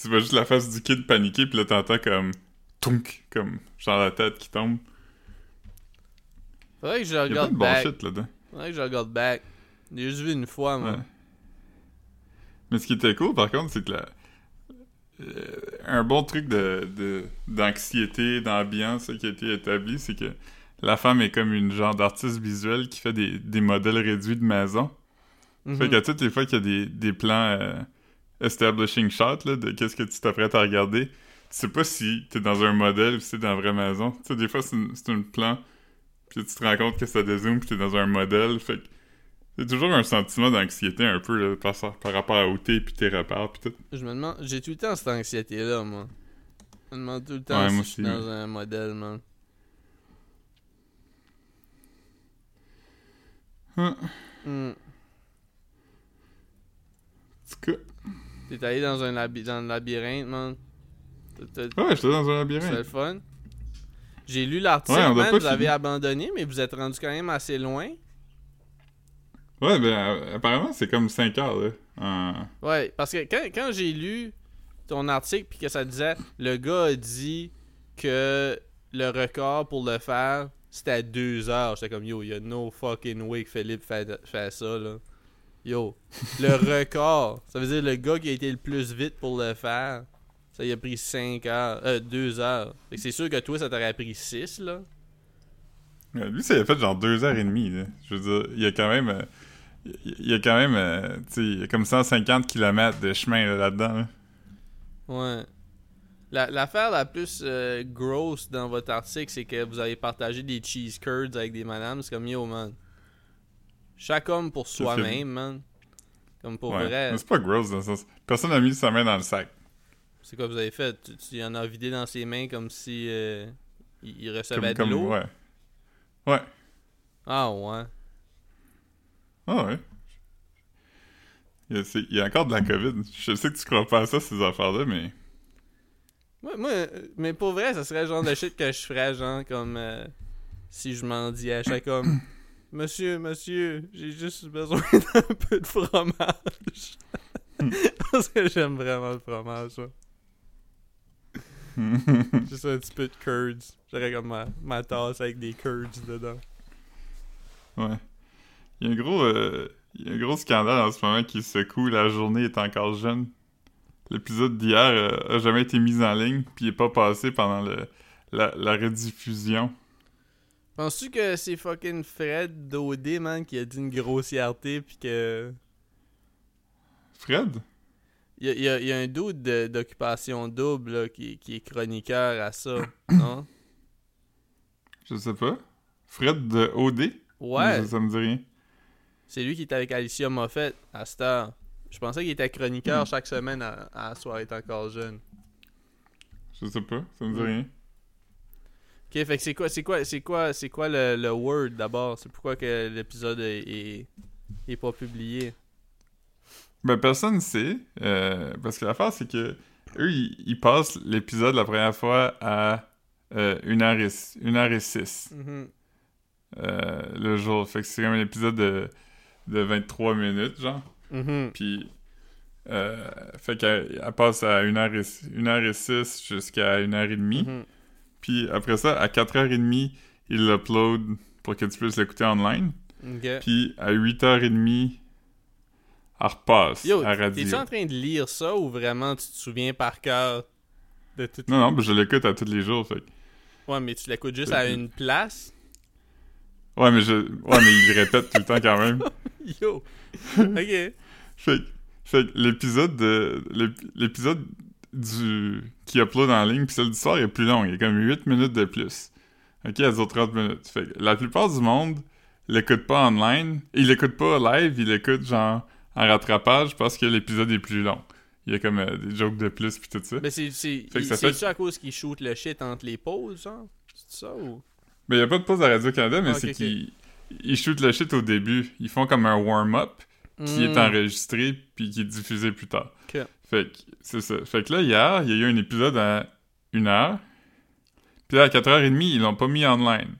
tu vois juste la face du kid paniquer, puis là, t'entends comme... Tunk! Comme, genre la tête qui tombe. Faudrait que je Il y a regarde de back. bullshit là-dedans. Faudrait que je regarde back. J'ai juste vu une fois, moi. Ouais. Mais ce qui était cool, par contre, c'est que la... euh, un bon truc de, de- d'anxiété, d'ambiance qui a été établi, c'est que la femme est comme une genre d'artiste visuel qui fait des, des modèles réduits de maison. Mhm. Fait qu'à toutes les fois qu'il y a des, des plans euh, establishing shot là, de qu'est-ce que tu t'apprêtes à regarder, tu sais pas si t'es dans un modèle ou si t'es dans la vraie maison. Tu sais, des fois, c'est une- c'est un plan, puis tu te rends compte que ça dézoome, puis t'es dans un modèle. Fait que c'est toujours un sentiment d'anxiété un peu là, par, par rapport à où t'es, puis tes repères, puis tout. Je me demande, j'ai tout le temps cette anxiété-là, moi. Je me demande tout le temps Ouais, si moi je suis aussi, dans un modèle, man. Hum. En tout cas, T'es allé dans un laby- dans le labyrinthe, man. Ouais, j'étais dans un C'est le labyrinthe. fun. J'ai lu l'article, Ouais, vous avez fini. abandonné, mais vous êtes rendu quand même assez loin. Ouais, ben, apparemment, c'est comme 5 heures, là. Ouais, parce que quand, quand j'ai lu ton article puis que ça disait le gars a dit que le record pour le faire c'était à 2 heures, j'étais comme yo, y a no fucking way que Philippe fait, fait ça là. Yo, le record, ça veut dire le gars qui a été le plus vite pour le faire, ça y a pris 5 heures, euh 2 heures. Fait que c'est sûr que toi ça t'aurait pris 6 là. Ouais, Lui, ça a fait genre deux heures et demie. Là. Je veux dire, il y a quand même. euh, il y a quand même. euh, tu sais, comme 150 km de chemin là, là-dedans. là. Ouais. La- L'affaire la, plus euh, grosse dans votre article, c'est que vous avez partagé des cheese curds avec des madames. C'est comme yo, man. Chaque homme pour soi-même, man. Comme pour Ouais. vrai. Mais c'est pas gross dans le sens. Personne n'a mis sa main dans le sac. C'est quoi vous avez fait? Tu, tu en as vidé dans ses mains comme si euh, il, recevait comme, de l'eau? ouais. Ouais. Ah ouais. Ah ouais. Il y, a, c'est- il y a encore de la COVID. Je sais que tu crois pas à ça, ces affaires-là, mais. Moi, moi, mais pour vrai, ça serait le genre de shit que je ferais, genre, comme euh, si je m'en dis à chaque homme Monsieur, monsieur, j'ai juste besoin d'un peu de fromage. Parce que j'aime vraiment le fromage, ça. Juste un petit peu de curds. J'aurais comme ma, ma tasse avec des curds dedans. Ouais. Il y a un gros, euh, il y a un gros scandale en ce moment qui secoue. La journée est encore jeune. L'épisode d'hier euh, a jamais été mis en ligne, puis il est pas passé pendant le, la, la rediffusion. Penses-tu que c'est fucking Fred d'OD, man, qui a dit une grossièreté pis que. Fred? Il y y y a un doute d'occupation double là, qui, qui est chroniqueur à ça, non? Je sais pas. Fred de OD? Ouais, Ça, ça me dit rien. C'est lui qui était avec Alicia Moffett à heure. Je pensais qu'il était chroniqueur chaque semaine à, à Soir est encore jeune. Je sais pas. Ça me dit Mm. rien. Ok, fait que c'est quoi, c'est quoi, c'est quoi, c'est quoi le, le word d'abord? C'est pourquoi que l'épisode est, est, est pas publié? Ben, personne sait. euh, parce que l'affaire, c'est que eux, ils, ils passent l'épisode la première fois à euh, 1h06. Une heure et six, Mhm. euh, le jour. Fait que c'est comme un épisode de, de 23 minutes, genre. Mhm. Puis, euh, fait qu'elle elle passe à 1h06 une heure jusqu'à 1h30. Mhm. Puis après ça, à 4h30, ils l'uploadent pour que tu puisses l'écouter online. Ok. Puis à 8h30, elle repasse Yo, à radio. t'es-tu en train de lire ça ou vraiment tu te souviens par cœur de tout? Non, non, ben, je l'écoute à tous les jours. Fait. Ouais, mais tu l'écoutes juste à une place? Ouais, mais je... ouais, mais il répète tout le temps quand même. Yo! ok. Fait, fait l'épisode de... l'ép- L'épisode du... qui upload en ligne, puis celle du soir est plus long. Il y a comme 8 minutes de plus. Ok, elle dure 30 minutes. Fait que la plupart du monde l'écoute pas online. Il l'écoute pas live, il l'écoute genre en rattrapage parce que l'épisode est plus long. Il y a comme euh, des jokes de plus puis tout ça. Mais c'est c'est fait- ça à cause qu'ils shootent le shit entre les pauses, genre? C'est ça ou? Mais il n'y a pas de pause à Radio-Canada, mais Ah, c'est qu'ils ils shootent le shit au début. Ils font comme un warm-up qui est Hmm. enregistré puis qui est diffusé plus tard. Fait que c'est ça. Fait que là, hier, il y a eu un épisode à une heure. Puis là, à 4h30, ils l'ont pas mis online.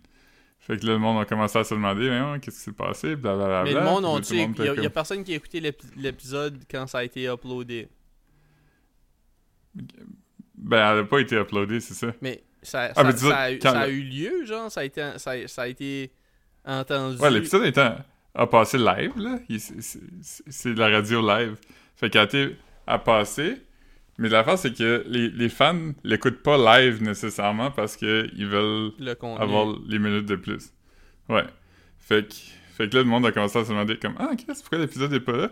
Fait que là, le monde a commencé à se demander, Mais, ouais, qu'est-ce qui s'est passé, blablabla. Mais le monde, on il y, a- a personne qui a écouté l'épi- l'épisode quand ça a été uploadé. Ben, elle a pas été uploadée, c'est ça. Mais ça, Ah, ça, a, eu- quand ça a le- eu lieu, genre? Ça a été, ça, a- été entendu? Ouais, l'épisode a passé live, là. C'est- de la radio live. Fait qu'elle a été à passer. Mais l'affaire, c'est que les, les fans l'écoutent pas live nécessairement parce que ils veulent le avoir les minutes de plus. Ouais. Fait que, fait que là, le monde a commencé à se demander comme Ah, Chris, pourquoi l'épisode est pas là?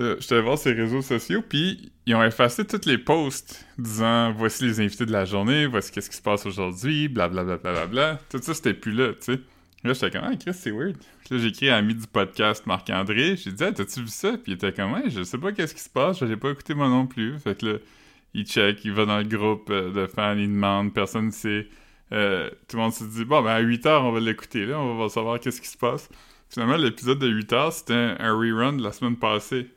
Euh, J'étais voir ses réseaux sociaux, puis ils ont effacé tous les posts disant voici les invités de la journée, voici qu'est-ce qui se passe aujourd'hui, blablabla. Bla, bla, bla. Tout ça, c'était plus là, tu sais. Là, j'étais comme Ah, Chris, c'est weird. Là, j'ai écrit à l'ami du podcast, Marc-André. J'ai dit Ah, t'as-tu vu ça? Puis il était comme Ouais, je sais pas qu'est-ce qui se passe, je l'ai pas écouté moi non plus. Fait que là, il check, il va dans le groupe euh, de fans, il demande, personne ne sait. Euh, tout le monde se dit bon ben à 8 heures on va l'écouter là, on va savoir qu'est-ce qui se passe. Finalement l'épisode de 8 heures c'était un rerun de la semaine passée.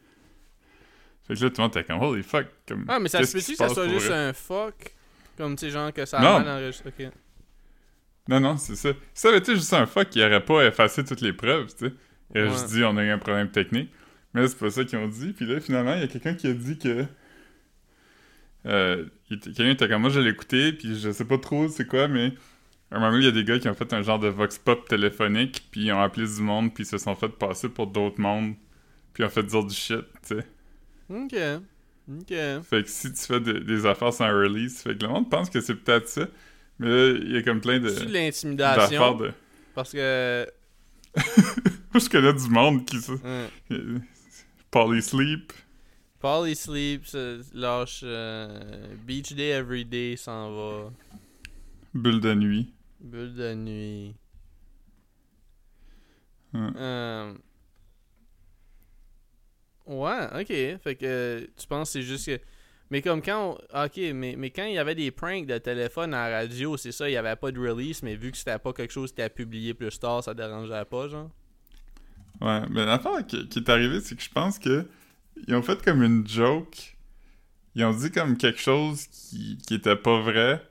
Fait que là tout le monde était comme holy fuck comme Ah, mais ça se peut-tu que ça soit juste un fuck? Comme, tu sais, genre que ça a Non. mal enregistré. Non non c'est ça. Si ça avait été juste un fuck, il aurait pas effacé toutes les preuves, tu sais. Il aurait Ouais. juste dit on a eu un problème technique. Mais là, c'est pas ça qu'ils ont dit. Puis là finalement il y a quelqu'un qui a dit que euh, quelqu'un était comme moi je l'ai écouté puis je sais pas trop c'est quoi mais à un moment il y a des gars qui ont fait un genre de vox pop téléphonique puis ils ont appelé du monde puis ils se sont fait passer pour d'autres mondes puis ils ont fait dire du shit tu sais Ok. Ok. fait que si tu fais de- des affaires sans release fait que le monde pense que c'est peut-être ça mais là il y a comme plein de C'est de l'intimidation. de Parce que. je connais du monde qui ça Hein, Polysleep Polly Sleep se lâche. euh, Beach Day Every Day s'en va. bulle de nuit Bulle de nuit. Euh, Ouais, ok. Fait que euh, tu penses que c'est juste que. Mais comme quand. on- Ok, mais, mais quand il y avait des pranks de téléphone à radio, c'est ça, il n'y avait pas de release, mais vu que c'était pas quelque chose qui était publié plus tard, ça dérangeait pas, genre? Ouais, mais l'affaire qui, qui est arrivée, c'est que je pense que ils ont fait comme une joke. Ils ont dit comme quelque chose qui, qui était pas vrai.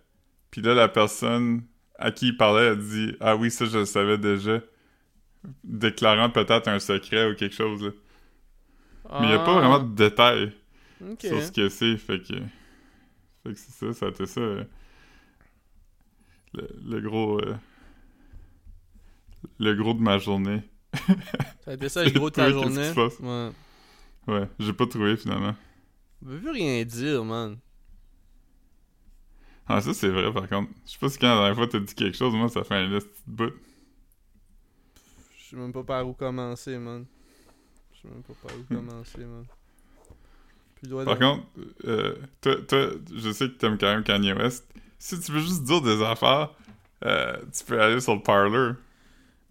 Puis là, la personne à qui ils parlaient a dit Ah oui, ça je le savais déjà. Déclarant peut-être un secret ou quelque chose. Là. Mais il n'y a pas Ah, vraiment de détails sur ce que c'est. Fait que. Fait que c'est ça, ça a été ça. euh, le, le gros. euh, le gros de ma journée. Ça a été ça le gros de ta journée? Ouais. Ouais, j'ai pas trouvé finalement. On veut plus rien dire, man. Ah, ça c'est vrai par contre. Je sais pas si quand la dernière fois t'as dit quelque chose, moi ça fait un petit bout. Je sais même pas par où commencer, man. Je sais même pas par où commencer, man. Plus Par contre, euh, toi, toi, je sais que t'aimes quand même Kanye West. Si tu veux juste dire des affaires, euh, tu peux aller sur le parlor.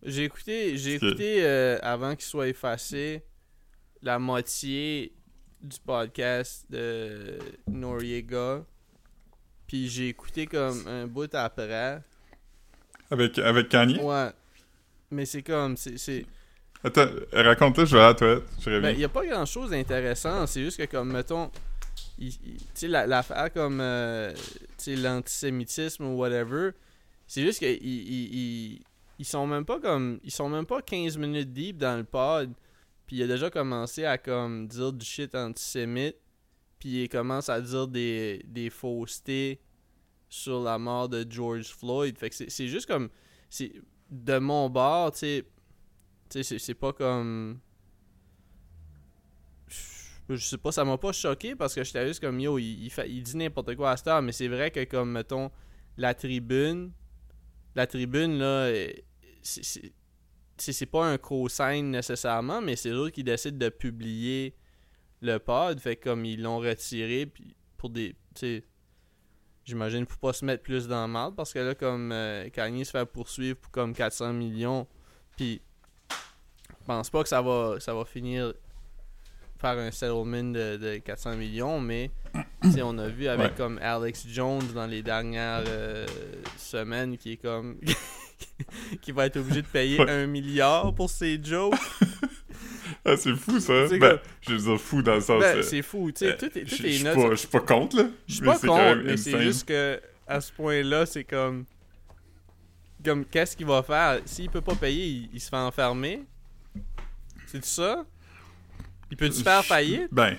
J'ai écouté, j'ai écouté euh, avant qu'il soit effacé la moitié du podcast de Noriega. Puis j'ai écouté comme un bout après. Avec, avec Kanye? Ouais. Mais c'est comme, c'est, c'est... Attends, raconte-toi, je vais à la toilette. Je Ben, reviens. il y a pas grand chose d'intéressant. C'est juste que, comme, mettons, tu sais, la- l'affaire comme, euh, l'antisémitisme ou whatever, c'est juste que ils, ils, sont même pas comme, ils sont même pas 15 minutes deep dans le pod. Puis il a déjà commencé à, comme, dire du shit antisémite. Puis il commence à dire des, des faussetés sur la mort de George Floyd. Fait que c'est- juste comme, de mon bord, tu sais, c'est- pas comme je sais pas, ça m'a pas choqué parce que j'étais juste comme yo, il, il, fait, il dit n'importe quoi à cette heure, mais c'est vrai que comme mettons la tribune, la tribune là, c'est- pas un co-sign nécessairement, mais c'est eux qui décident de publier le pod, fait comme ils l'ont retiré puis pour des, j'imagine pour pas se mettre plus dans le mal parce que là comme euh, Kanye se fait poursuivre pour comme 400 millions, puis pense pas que ça va ça va finir faire un settlement de, de 400 millions, mais on a vu avec Ouais. comme Alex Jones dans les dernières euh, semaines qui est comme qui va être obligé de payer Ouais. un milliard pour ses jokes. Ah, c'est fou ça. C'est Ben, comme- je veux dire fou dans le sens. Ben, euh, c'est fou, tu sais, euh, tout est, tout est pas, je suis pas contre là. Je suis pas contre, mais c'est juste que à ce point-là, c'est comme comme qu'est-ce qu'il va faire? S'il peut pas payer, il, il se fait enfermer. C'est ça? Il peut tu faire faillite? Ben.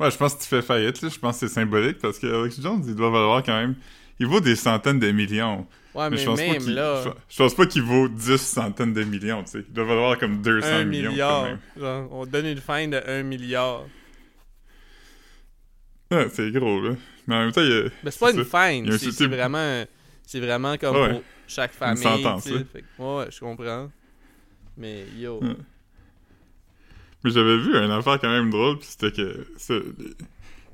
Ouais, je pense que tu fais faillite, là. Je pense que c'est symbolique parce que Alex Jones, il doit valoir quand même. Il vaut des centaines de millions. Ouais, mais mais, je pense pas même qu'il. là, Je, pense pas qu'il vaut 10 centaines de millions, tu sais. Il doit valoir comme 200 un millions quand milliard. même. Genre, on donne une fine de 1 milliard. Ouais, c'est gros, là. Mais en même temps, il y a. Mais c'est pas une fine, c'est vraiment c'est vraiment comme Ouais. pour chaque famille, sentence, là. Fait que, ouais, ouais, je comprends. Mais yo, Ouais. Mais j'avais vu une affaire quand même drôle, puis c'était que les,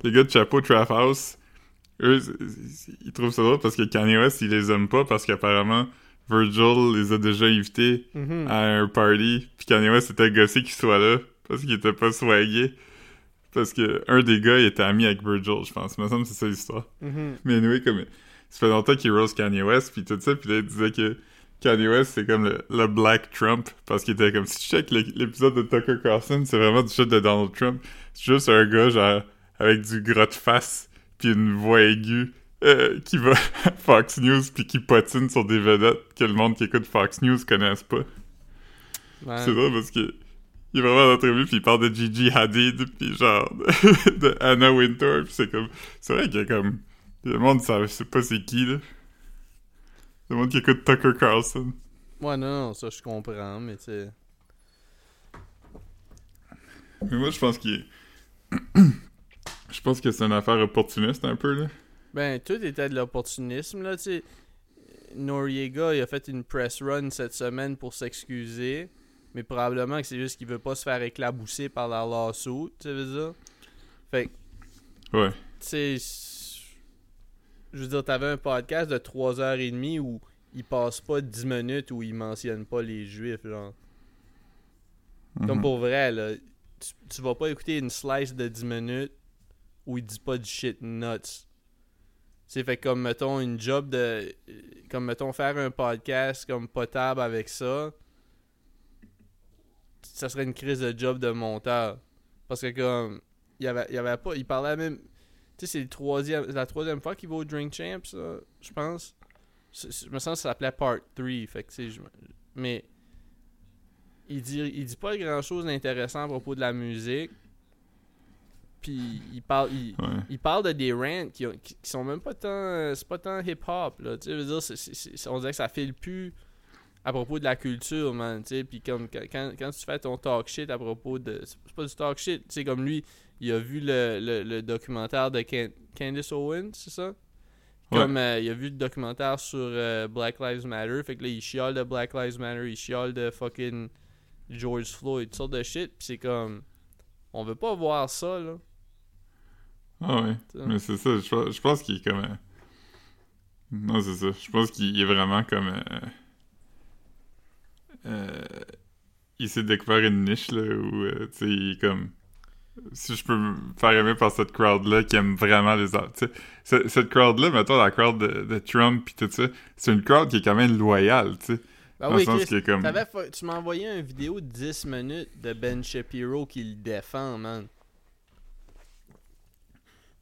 les gars de Chapeau Trap House, eux, ils- ils trouvent ça drôle parce que Kanye West, il les aime pas parce qu'apparemment Virgil les a déjà invités Mhm. à un party, puis Kanye West était gossé qu'il soit là parce qu'il était pas swagué. Parce que un des gars, il était ami avec Virgil, je pense. Il me semble que c'est ça l'histoire. Mhm. Mais anyway, comme ça fait longtemps qu'il rose Kanye West, puis tout ça, puis là, il disait que Kanye West, c'est comme le, le Black Trump, parce qu'il était comme, si tu check l'é- l'épisode de Tucker Carlson, c'est vraiment du shit de Donald Trump. C'est juste un gars, genre, avec du gros de face, puis une voix aiguë, euh, qui va à Fox News, puis qui patine sur des vedettes que le monde qui écoute Fox News connaisse pas. Ouais. C'est drôle parce que il est vraiment dans l'entrevue puis il parle de Gigi Hadid puis genre de, de Anna Wintour puis c'est comme c'est vrai qu'il y a comme le monde ça sait pas c'est qui là le monde qui écoute Tucker Carlson Ouais, non, non, ça je comprends, mais tu sais. mais moi je pense qu'il est je pense que c'est une affaire opportuniste un peu là Ben, tout était de l'opportunisme, là, tu sais. Noriega, il a fait une press run cette semaine pour s'excuser, mais probablement que c'est juste qu'il veut pas se faire éclabousser par la lawsuit, tu veux dire. Fait que, ouais tu sais, je veux dire, t'avais un podcast de 3h30 où il passe pas 10 minutes où il mentionne pas les juifs, genre. Comme Mhm. pour vrai, là, tu, tu vas pas écouter une slice de 10 minutes où il dit pas du shit nuts. C'est fait comme, mettons, une job de. Comme, mettons, faire un podcast comme potable avec ça. Ça serait une crise de job de monteur. Parce que, comme. Il y avait, il y avait pas. Il parlait même. Tu sais, c'est troisième, la troisième fois qu'il va au Drink Champs, ça, je pense. C'est- c'est- Je me sens que ça s'appelait Part 3. Fait que, mais il dit, il dit pas grand chose d'intéressant à propos de la musique. Puis il parle, il, Ouais. il parle de des rants qui, qui, qui sont même pas tant. euh, C'est pas tant hip-hop, là. Tu veux dire, c'est- c'est- c'est- on dirait que ça file plus à propos de la culture, man. Tu sais, puis comme quand, quand, quand tu fais ton talk shit à propos de. C'est pas du talk shit, tu sais, comme lui, il a vu le, le, le documentaire de Can- Candace Owens, c'est ça? Comme euh, il a vu le documentaire sur euh, Black Lives Matter, fait que là, il chiale de Black Lives Matter, il chiale de fucking George Floyd, toutes sortes de shit, pis c'est comme. On veut pas voir ça, là. Ah ouais. Mais c'est ça, je, pense- je pense qu'il est comme... euh, Non, c'est ça. Je pense qu'il est vraiment comme... Il s'est découvert une niche, là, où, euh, tu sais, il est comme... Si je peux me faire aimer par cette crowd-là qui aime vraiment les arts, Cette crowd-là, mettons, la crowd de, de Trump pis tout ça, c'est une crowd qui est quand même loyale, tu sais. Ben dans oui, le sens Chris, est comme... tu m'as envoyé une vidéo de 10 minutes de Ben Shapiro qui le défend, man.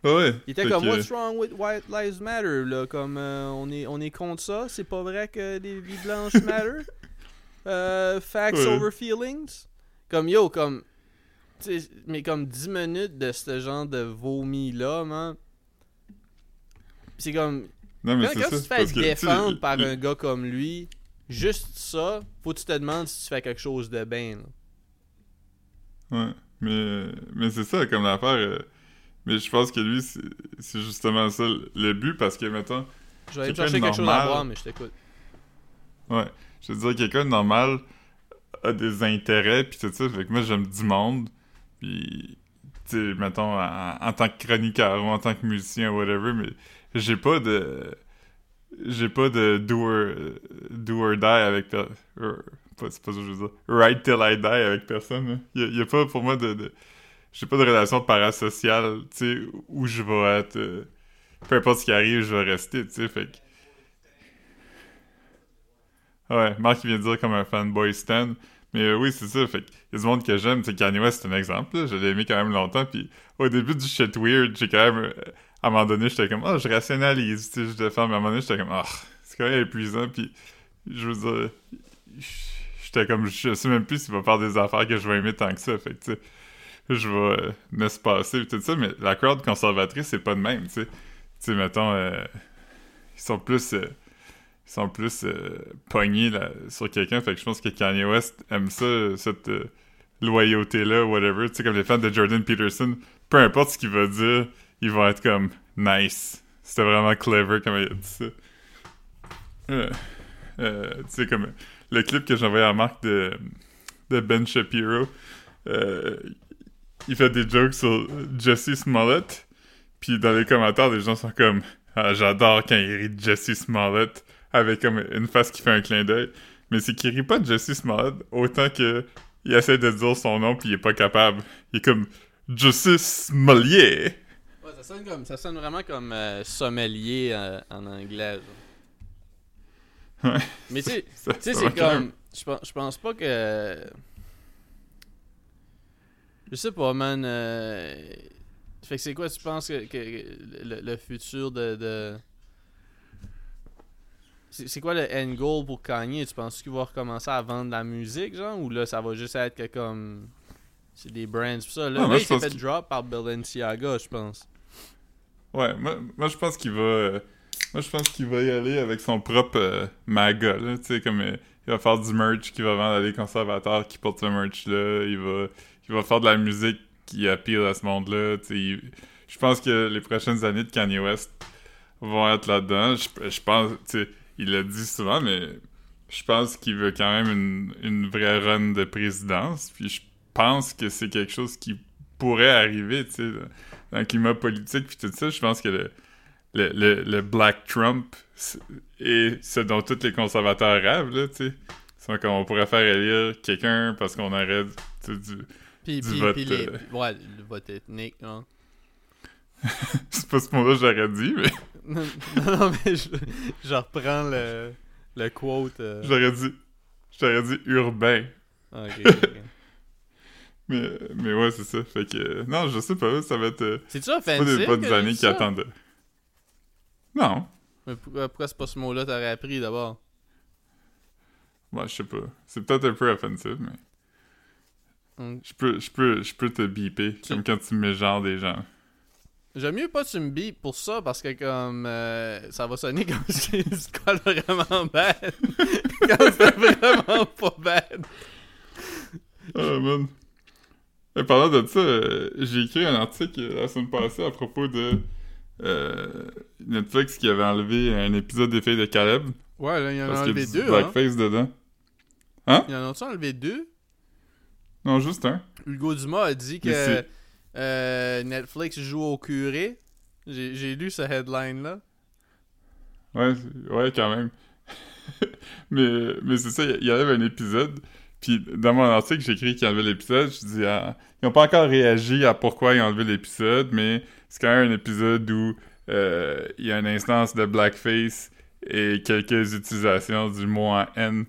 Ah ouais. Il était comme que- What's wrong with White Lives Matter? Là comme euh, on est on est contre ça, c'est pas vrai que les vies blanches matter? Euh, facts Ouais. over feelings? Comme yo comme mais comme 10 minutes de ce genre de vomi là, man. C'est comme Non, mais quand, quand ça. tu te fais défendre par un gars comme lui, juste ça, faut que tu te demandes si tu fais quelque chose de bien. là. Ouais, mais, mais c'est ça, comme l'affaire. euh, mais je pense que lui, c'est justement ça le- but, parce que, mettons, Je vais aller chercher quelque chose à boire, mais je t'écoute. ouais, je veux dire, quelqu'un de normal a des intérêts, puis tout ça, fait que moi, j'aime du monde, puis, tu sais, mettons, en, tant que chroniqueur ou en tant que musicien, whatever, mais j'ai pas de. J'ai pas de do or, do or die avec per- C'est pas ça que je veux dire. Right till I die avec personne. hein. Y, a, pas pour moi de. j'ai pas de relation parasociale, tu sais, où je vais être. euh, peu importe ce qui arrive, je vais rester, tu sais, fait que. Ouais, Marc il vient de dire comme un fanboy stan. Mais euh, oui, c'est ça. Fait que y a du monde que j'aime. Sais, Kanye West, c'est un exemple. Je l'ai aimé quand même longtemps. Puis au début du shit weird, j'ai quand même. euh, à un moment donné, j'étais comme, ah, je rationalise. Tu sais, je défends. Mais à un moment donné, j'étais comme, ah, c'est quand même épuisant. Puis je veux dire, j'étais comme, je sais même plus s'il va faire des affaires que je vais aimer tant que ça. Fait que, tu sais, je vais euh, me se passer. Tout ça. Mais la crowd conservatrice, c'est pas de même, tu sais. Tu sais, mettons, euh, ils sont plus. euh, sont plus euh, pognés sur quelqu'un. Fait que je pense que Kanye West aime ça, cette euh, loyauté-là, whatever. Tu sais, comme les fans de Jordan Peterson, peu importe ce qu'il va dire, ils vont être comme nice. C'était vraiment clever comme il a dit ça. Euh, euh, tu sais, comme le clip que envoyé à Marc de, de Ben Shapiro, il fait des jokes sur Jesse Smollett. Puis dans les commentaires, les gens sont comme ah, J'adore quand il rit Jesse Smollett avec comme une face qui fait un clin d'œil. Mais c'est qu'il rit pas de Jesse Smollett autant que il essaie de dire son nom puis il est pas capable. Il est comme Smollett. Ouais, ça sonne comme ça sonne vraiment comme euh, sommelier euh, en anglais. genre. Ouais. Mais tu sais, c'est comme je pense pense pas que je sais pas man euh, fait que c'est quoi tu penses que, que le, le futur de, de... c'est quoi le end goal pour Kanye? Tu penses qu'il va recommencer à vendre de la musique genre ou là ça va juste être que comme c'est des brands pis ça? Là, il s'est fait drop par Balenciaga je pense Ouais, moi, moi je pense qu'il va. euh, moi je pense qu'il va y aller avec son propre euh, MAGA, là. Tu sais, comme euh, il va faire du merch qu'il va vendre à des conservateurs qui portent ce merch-là. Il va, il va faire de la musique qui appeal à ce monde-là. Tu sais, je pense que les prochaines années de Kanye West vont être là-dedans. Je, je pense, tu sais, il l'a dit souvent, mais je pense qu'il veut quand même une, une vraie run de présidence. Puis je pense que c'est quelque chose qui pourrait arriver, tu sais, dans- le climat politique puis tout ça. Je pense que le, le, le, le Black Trump est ce dont tous les conservateurs rêvent, là, tu sais. C'est comme on pourrait faire élire quelqu'un parce qu'on aurait du, tu sais, du- Puis, Du puis, vote, puis les, euh. ouais, le vote ethnique, non? C'est pas ce mot-là que j'aurais dit, mais non, non, mais je, je reprends le, le quote. euh. j'aurais dit... J'aurais dit urbain. Ah, ok. Mais, mais ouais, c'est ça. Fait que... euh, non, je sais pas, ça va être... euh, C'est-tu c'est pas offensif? des bonnes années qui attendent. Non. Mais pourquoi, pourquoi c'est pas ce mot-là t'aurais appris d'abord? Ouais, je sais pas. C'est peut-être un peu offensif, mais... Mm. Je peux, je peux, je peux te biper, comme quand tu mets genre des gens. J'aime mieux pas que tu me bipes pour ça parce que comme euh, ça va sonner comme si c'était vraiment bad. quand c'était vraiment pas bad. Oh man. Et parlant de ça, euh, j'ai écrit un article la semaine passée à propos de euh, Netflix qui avait enlevé un épisode des filles de Caleb. Ouais, là, il y en a enlevé deux. Hein. blackface dedans. Il y en a enlevé deux? Non, juste un. Hugo Dumas a dit que c'est- euh, Netflix joue au curé. J'ai lu ce headline-là. Ouais, ouais, quand même. mais mais c'est ça, il y avait un épisode. Puis dans mon article, j'ai écrit qu'ils enlevaient l'épisode. Je dis, ah, ils n'ont pas encore réagi à pourquoi ils ont enlevé l'épisode, mais c'est quand même un épisode où euh, il y a une instance de blackface et quelques utilisations du mot en N.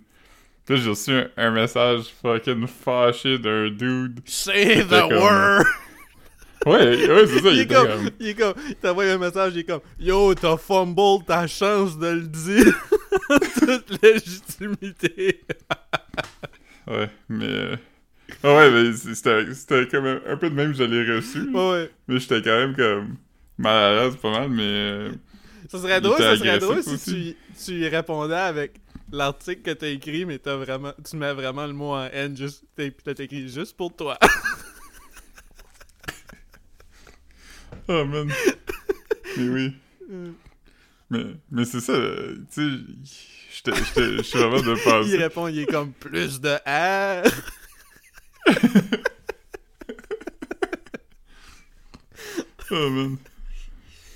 Puis j'ai reçu un, un message fucking fâché d'un dude. Say the comme- word! Ouais, ouais, c'est ça, il, est comme, comme... il est comme, il t'envoie un message, il est comme, Yo, t'as fumble ta chance de le dire toute légitimité. Ouais, mais... euh, Ah ouais, mais c'était comme un, un peu de même que je l'ai reçu. Ouais. Mais j'étais quand même comme mal à l'aise pas mal, mais euh, Ça serait drôle, ça serait drôle si aussi. tu, tu y répondais avec l'article que t'as écrit, mais t'as vraiment, tu mets vraiment le mot en N, juste, t'as écrit juste pour toi. oh man. mais oui. Mais, mais c'est ça, euh, tu sais, je suis vraiment de il penser. répond, il est comme plus de R. Oh man.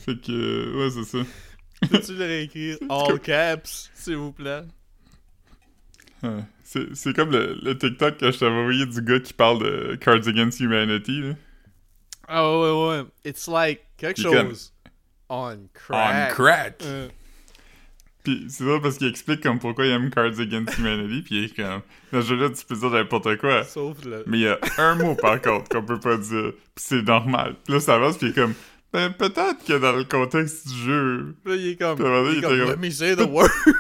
Fait que, euh, ouais, c'est ça. Peux-tu le réécrire all caps, s'il vous plaît? C'est comme le, le TikTok que je t'avais envoyé du gars qui parle de Cards Against Humanity, là. Ah ouais, ouais. It's like quelque est comme- chose on crack. crack! Euh, Puis c'est drôle parce qu'il explique comme pourquoi il aime Cards Against Humanity, puis il est comme, dans ce jeu-là, tu peux dire n'importe quoi. sauf le... Mais il y a un mot par contre qu'on peut pas dire, pis c'est normal. Puis là ça avance pis il est comme ben peut-être que dans le contexte du jeu. Là, il est comme... Puis il comme, était let comme- me say the word.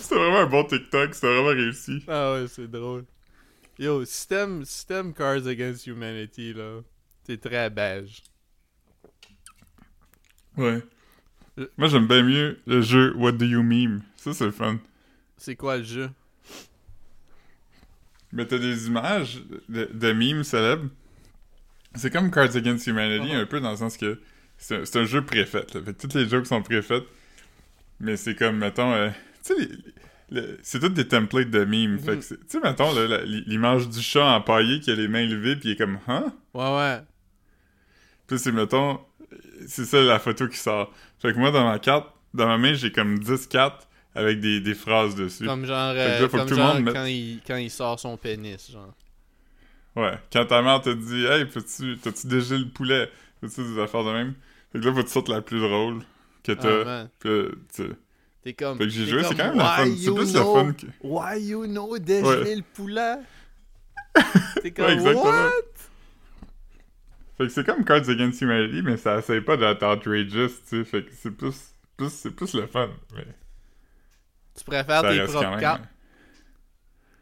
C'était vraiment un bon TikTok, c'était vraiment réussi. Ah ouais, c'est drôle. Yo, système, système Cards Against Humanity, là. C'est très beige. Ouais. Euh. Moi j'aime bien mieux le jeu What Do You Meme. Ça c'est fun. C'est quoi le jeu? Mais t'as des images de, de memes célèbres. C'est comme Cards Against Humanity Uh-huh. un peu dans le sens que c'est un, jeu préfait. Là. Fait que toutes les jokes sont préfaites. Mais c'est comme, mettons, euh, tu sais, les- c'est toutes des templates de memes. Fait Mhm. que tu sais, mettons, l'image du chat empaillé qui a les mains levées puis il est comme, hein? Ouais, ouais. Puis c'est, mettons, c'est ça la photo qui sort. Fait que moi, dans ma carte, dans ma main, j'ai comme 10 cartes avec des, des phrases dessus. Comme genre, là, que comme tout le genre monde mette- quand, il, quand il sort son pénis, genre. Ouais. Quand ta mère te dit, hey, peux-tu, t'as-tu déjà le poulet? T'as-tu des affaires de même? Fait que là, faut que tu sortes la plus drôle que Ah, t'as. Puis tu- T'es comme... Fait que j'ai joué, c'est quand même la Why fun. C'est you plus know- fun que. Why you know dégeler le poulet? T'es comme, Ouais, exactement. what? Fait que c'est comme Cards Against Humanity, mais ça essaye pas d'être outrageous, tu sais. Fait que c'est plus, plus, c'est plus le fun. Mais Tu préfères ça tes propres cartes?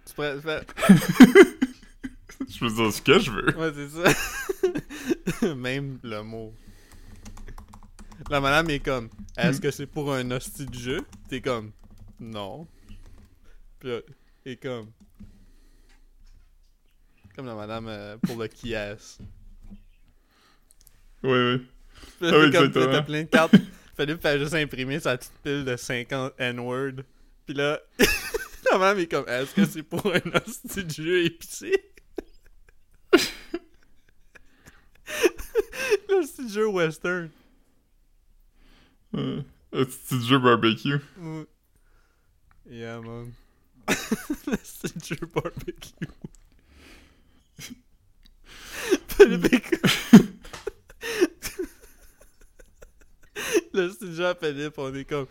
Tu préfères... Je peux dire ce que je veux. Ouais, c'est ça. Même le mot. La madame est comme, est-ce que c'est pour un hostie de jeu? T'es comme, non. Puis là, est comme, comme la madame euh, pour le qui est. Oui, oui. Puis Ah là, oui, t'es comme, t'as plein de cartes. Philippe fait juste imprimer sa petite pile de 50 N-word. Puis là, la madame est comme, est-ce que c'est pour un hostie de jeu épicé? De jeu western. Euh, un petit jeu barbecue. Mm. Yeah, man. C'est jeu barbecue. Philippe comme- Là, c'est déjà Philippe, on est comme...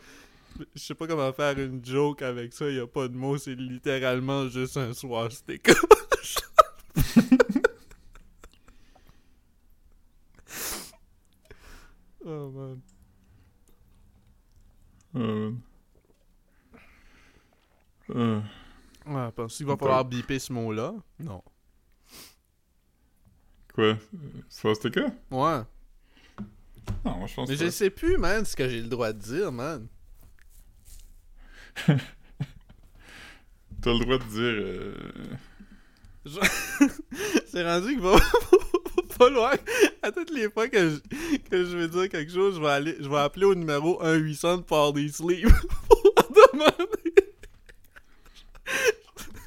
Je sais pas comment faire une joke avec ça, y a pas de mots, c'est littéralement juste un swastika. oh man. Euh, Euh, Ouais, pense qu'il va falloir biper ce mot-là. Non. quoi? Swastika? Ouais. Non, moi, je pense Mais je sais plus, man, ce que j'ai le droit de dire, man. T'as le droit de dire... euh, C'est rendu qu'il va falloir, à toutes les fois que je, que je vais dire quelque chose, je vais, aller, je vais appeler au numéro 1-800 de Party Sleep pour demander.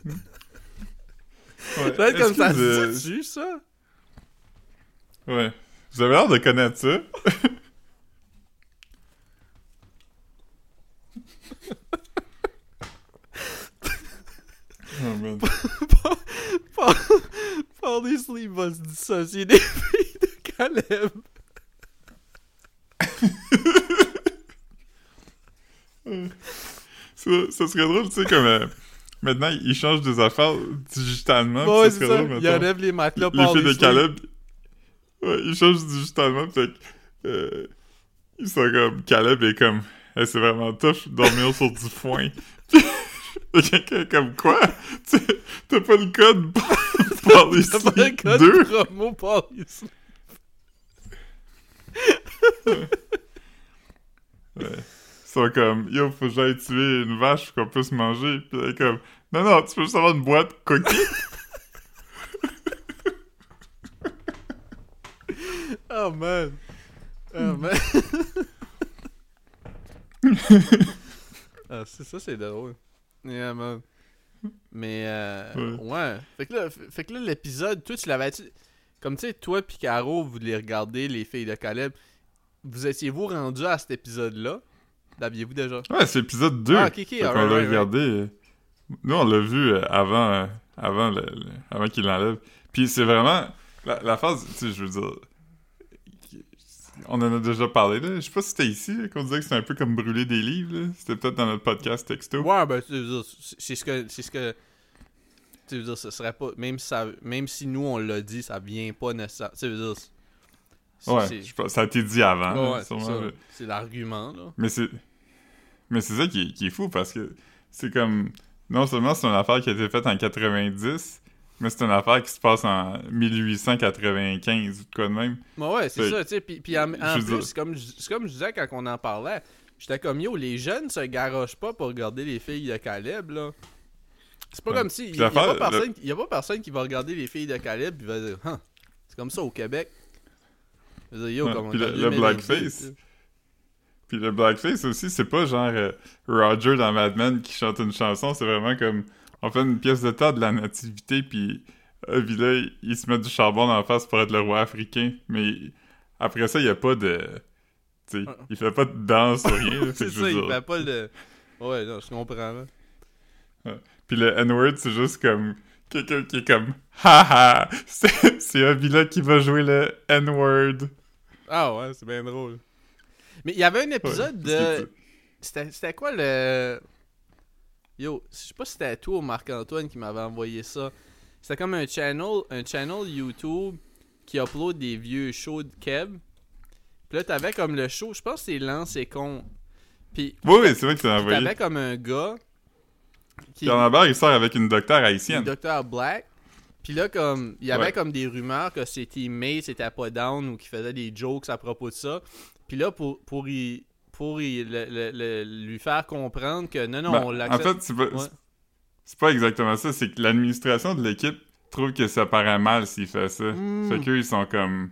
Ouais. Ça va être Est-ce comme ça. tu ça? Ouais. Vous avez l'air de connaître ça. oh man. Party Sleep va se dissocier des filles de Caleb. Ça, ça serait drôle, tu sais, comme... euh, maintenant, ils changent des affaires digitalement. Bon, ouais, ça serait ça. drôle, Il enlève les matelas les filles de. Caleb, ouais, ils changent digitalement, fait que, euh, ils sont comme, Caleb est comme, Hey, c'est vraiment tough dormir sur du foin. Quelqu'un comme quoi? T'as pas le code pour le sleep code 2? promo Party Sleep. Ouais. Ils sont comme, yo, faut que j'aille tuer une vache pour qu'on puisse manger. Puis elle est comme, non, non, tu peux juste avoir une boîte cookie. Oh man. Oh man. ah, c'est ça, c'est drôle. Yeah, man. Mais, euh, ouais. Fait que là, fait que là l'épisode, toi, tu l'avais. Comme tu sais, toi pis Caro, vous les regardez, les filles de Caleb. Vous étiez-vous rendu à cet épisode-là? L'aviez-vous déjà? Ouais, c'est l'épisode 2. Ah, ok, alright, l'a right, regardé. Nous, on l'a vu euh, avant, euh, avant, le- le- avant qu'il l'enlève. Puis c'est vraiment. La, la phase, tu sais, je veux dire. On en a déjà parlé, là. Je sais pas si c'était ici qu'on disait que c'était un peu comme brûler des livres. C'était peut-être dans notre podcast texto. Ouais, ben, tu veux dire, c'est ce que. C'est ce que. Tu veux dire, ce serait pas. Même si, ça, même si nous, on l'a dit, ça vient pas nécessairement. Tu veux dire. c'est- Ouais, c'est- je pense- ça a été dit avant, Ouais, c'est l'argument, là. Mais c'est. Mais c'est ça qui est, qui est fou parce que c'est comme. Non seulement c'est une affaire qui a été faite en 90, mais c'est une affaire qui se passe en 1895 ou de quoi de même. Ouais, ouais, c'est ça, tu sais. Puis, puis en, plus, comme, comme je disais quand on en parlait. J'étais comme yo, les jeunes se garochent pas pour regarder les filles de Caleb, là. C'est pas Ouais. comme si. Il Puis y, a pas personne- y a pas personne qui va regarder les filles de Caleb et va dire, Huh, c'est comme ça au Québec. Je dire, yo, Ouais, comme puis le- blackface. Puis le blackface aussi, c'est pas genre euh, Roger dans Mad Men qui chante une chanson, c'est vraiment comme on fait une pièce de théâtre de la nativité, puis euh, puis là, il, se met du charbon dans la face pour être le roi africain, mais après ça, il y a pas de. Tu sais, Ouais. il fait pas de danse ou rien. C'est ça, il fait pas le. Ouais, non, je comprends, là. Puis le N-word, c'est juste comme quelqu'un qui est comme haha, c'est c'est Avila qui va jouer le N-word. Ah ouais, c'est bien drôle. Mais il y avait un épisode Ouais, de. C'était quoi le. Yo, je sais pas si c'était toi ou Marc-Antoine qui m'avait envoyé ça. C'était comme un channel, un channel YouTube qui upload des vieux shows de Kev. Puis là, t'avais comme le show, je pense que c'est Lance et Con. Puis Oui, oui, c'est vrai que t'as envoyé. t'avais comme un gars qui Puis en Amber, il sort avec une docteure haïtienne. Dr. Black. Puis là, comme, il y avait Ouais. comme des rumeurs que ses teammates étaient pas down ou qu'ils faisaient des jokes à propos de ça. Puis là, pour, pour, y, pour y- le- le- le- lui faire comprendre que non, non, Ben, on en l'accepte. fait, c'est pas, Ouais. pas exactement ça. C'est que l'administration de l'équipe trouve que ça paraît mal s'il fait ça. Mm. Fait qu'eux, ils sont comme...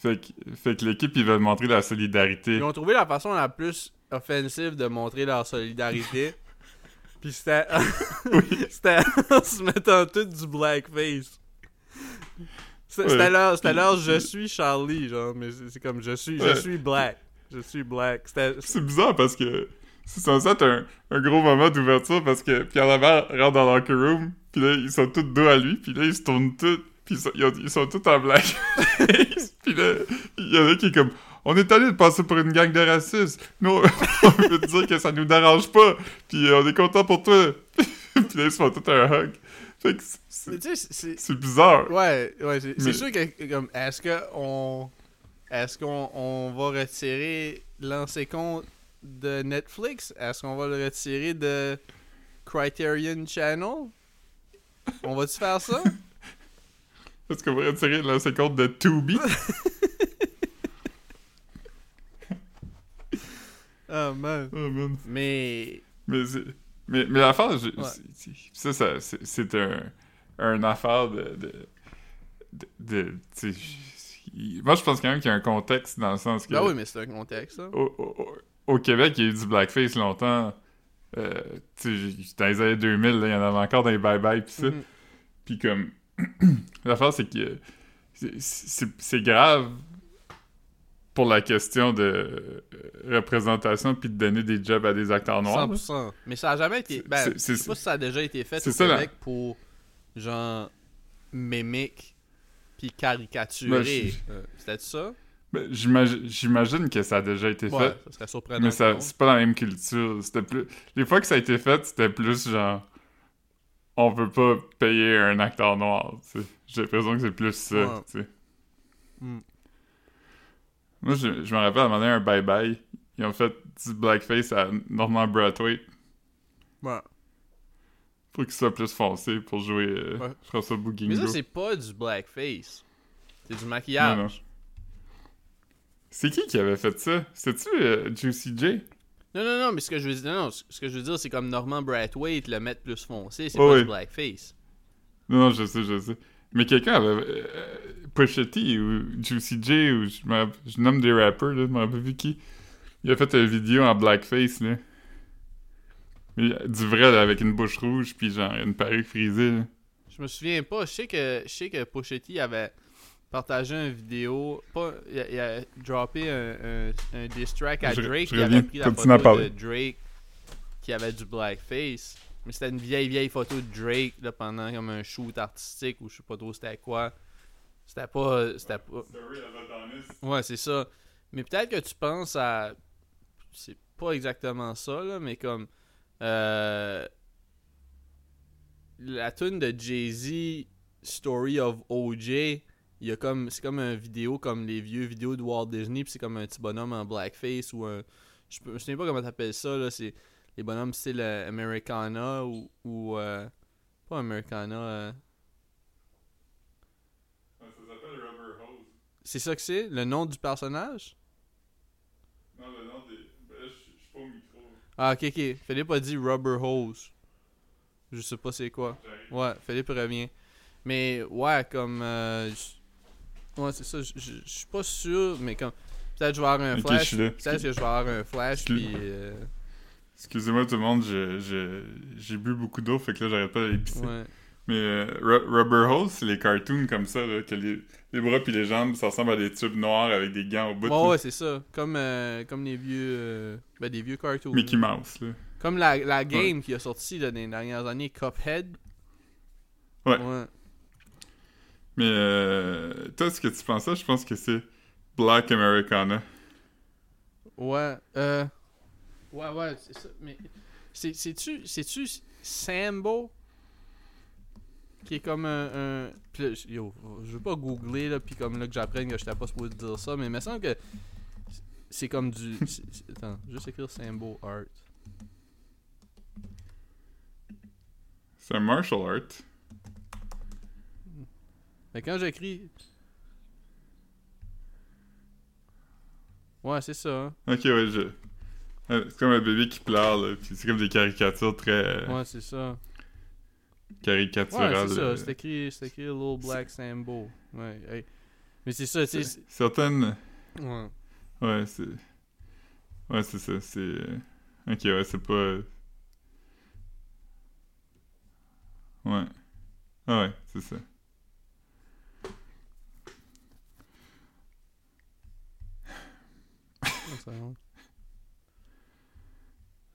Fait que, fait que l'équipe, ils veulent montrer la solidarité. Ils ont trouvé la façon la plus offensive de montrer leur solidarité. Puis c'était. c'était en se mettant tout du blackface. C'était Ouais. c'était leur, leur je suis Charlie, genre, mais c'est comme je suis, je suis black. Je suis black. C'est bizarre parce que c'est censé être un, un gros moment d'ouverture parce que Pierre Lambert rentre dans le locker room, puis là, ils sont tous dos à lui, puis là, ils se tournent tous, puis ils sont, ils ont- ils sont tous en black. puis là, il y en a qui est comme on est allé de passer pour une gang de racistes. Nous, on veut te dire que ça nous dérange pas, puis euh, on est content pour toi. puis là, ils se font tout un hug. Fait que c'est- bizarre. Ouais, ouais, c'est Mais- sûr que, comme, est-ce que on. Est-ce qu'on on va retirer l'ancien compte de Netflix? Est-ce qu'on va le retirer de. Criterion Channel? On va-tu faire ça? Est-ce qu'on va retirer le compte de Tubi? oh man. oh man. Mais. Mais, mais, mais l'affaire, je- Ouais. ça, ça, c'est- c'est un, un affaire de. de, de, de- moi, je pense quand même qu'il y a un contexte dans le sens que. Ben oui, mais c'est un contexte, au, au- au Québec, il y a eu du blackface longtemps. Euh, dans les années 2000, là, il y en avait encore dans les bye-bye pis ça. Mhm. Puis comme... L'affaire, c'est que c'est- grave pour la question de euh, représentation puis de donner des jobs à des acteurs noirs. là. 100%. Mais ça a jamais été. Ben, je sais pas si ça a déjà été fait au ça, là. Québec pour, genre, mimique puis caricaturer. Ben, Euh, C'était ça? Ben, J'imagine que ça a déjà été Ouais, fait. ça serait surprenant. Mais c'est pas la même culture. C'était plus. Les fois que ça a été fait, c'était plus genre. On peut pas payer un acteur noir. J'ai l'impression que c'est plus ça. Ouais. tu sais. Mm. Moi, je, je me rappelle à un moment donné, un bye-bye. Ils ont fait du blackface à Norman Brathwaite Ouais. Pour qu'il soit plus foncé pour jouer euh, Ouais. François Mais Bouguingo. ça, c'est pas du blackface. C'est du Non, maquillage. non. C'est qui qui avait fait ça? C'était-tu euh, Juicy J? Non, non, non, mais ce que je veux dire, non, non, ce que je veux dire, c'est comme Norman Brathwaite le mettre plus foncé, c'est Oh, pas oui. du blackface. Non, non, je sais, je sais. Mais quelqu'un avait. Euh, Pusha T ou Juicy J, ou je, nomme des rappers, là, je me rappelle plus qui. Il a fait une vidéo en blackface, là. Mais, du vrai, là, avec une bouche rouge, puis genre une perruque frisée, là. Je me souviens pas. Je sais que je sais que Pochetti avait partagé une vidéo. Pas, il, a, il a droppé un, un, un diss track à Drake. je Il reviens. avait pris la photo de Drake qui avait du blackface. Mais c'était une vieille vieille photo de Drake là, pendant comme un shoot artistique ou je sais pas trop c'était quoi. C'était pas. C'était pas. Ouais, c'est ça. Mais peut-être que tu penses à. C'est pas exactement ça, là, mais comme. Euh, la tune de Jay-Z, Story of OJ, il y a comme. C'est comme un vidéo comme les vieux vidéos de Walt Disney, puis c'est comme un petit bonhomme en blackface ou un. Je je sais pas comment t'appelles ça, là. C'est les bonhommes style euh, Americana ou. ou euh, pas Americana. euh, Ça s'appelle Rubber Hose. c'est ça que c'est? Le nom du personnage Non, le nom des. Ben là, je suis pas au micro. Ah, ok, ok. Philippe a dit Rubber Hose. Je sais pas c'est quoi. Ouais, Philippe revient. Mais ouais, comme. euh, ouais, c'est ça. Je suis pas sûr, mais comme. Peut-être que je vais avoir un flash. Peut-être que je vais avoir un flash, puis. euh, Excusez-moi tout le monde, j'ai bu beaucoup d'eau, fait que là j'arrête pas d'aller pisser. ouais. Mais euh, Ru- Rubber Hose, c'est les cartoons comme ça, là, que les, les bras puis les jambes, ça ressemble à des tubes noirs avec des gants au bout. Là. ouais, c'est ça. Comme, euh, comme les vieux. euh, ben, des vieux cartoons. Mickey Mouse, là. Comme la, la game qui a sorti là, dans les dernières années, Cuphead. Ouais. Ouais. Mais euh, toi, ce que tu penses ça, je pense que c'est Black Americana. Ouais, euh. Ouais, ouais, c'est ça. Mais. c'est- C'est-tu. C'est-tu Sambo? Qui est comme un. un... Là, je- yo, je veux pas googler, là, puis comme là que j'apprenne que j'étais pas supposé dire ça, mais il me semble que. C'est comme du. Attends, juste écrire Sambo Art. C'est un martial art. Mais quand j'écris. Ouais, c'est ça. hein. Ok, ouais, je... euh, C'est comme un bébé qui pleure, là, puis c'est comme des caricatures très euh, Ouais, c'est ça. Ouais, caricaturales. c'est ça. euh. C'est écrit, c'est écrit Little Black Sambo. Ouais, hey. Mais c'est ça, sais. Certaines... c'est- Ouais. Ouais, c'est... Ouais, c'est ça, c'est... euh, Ok, ouais, c'est pas... Ouais. Ah ouais, c'est ça.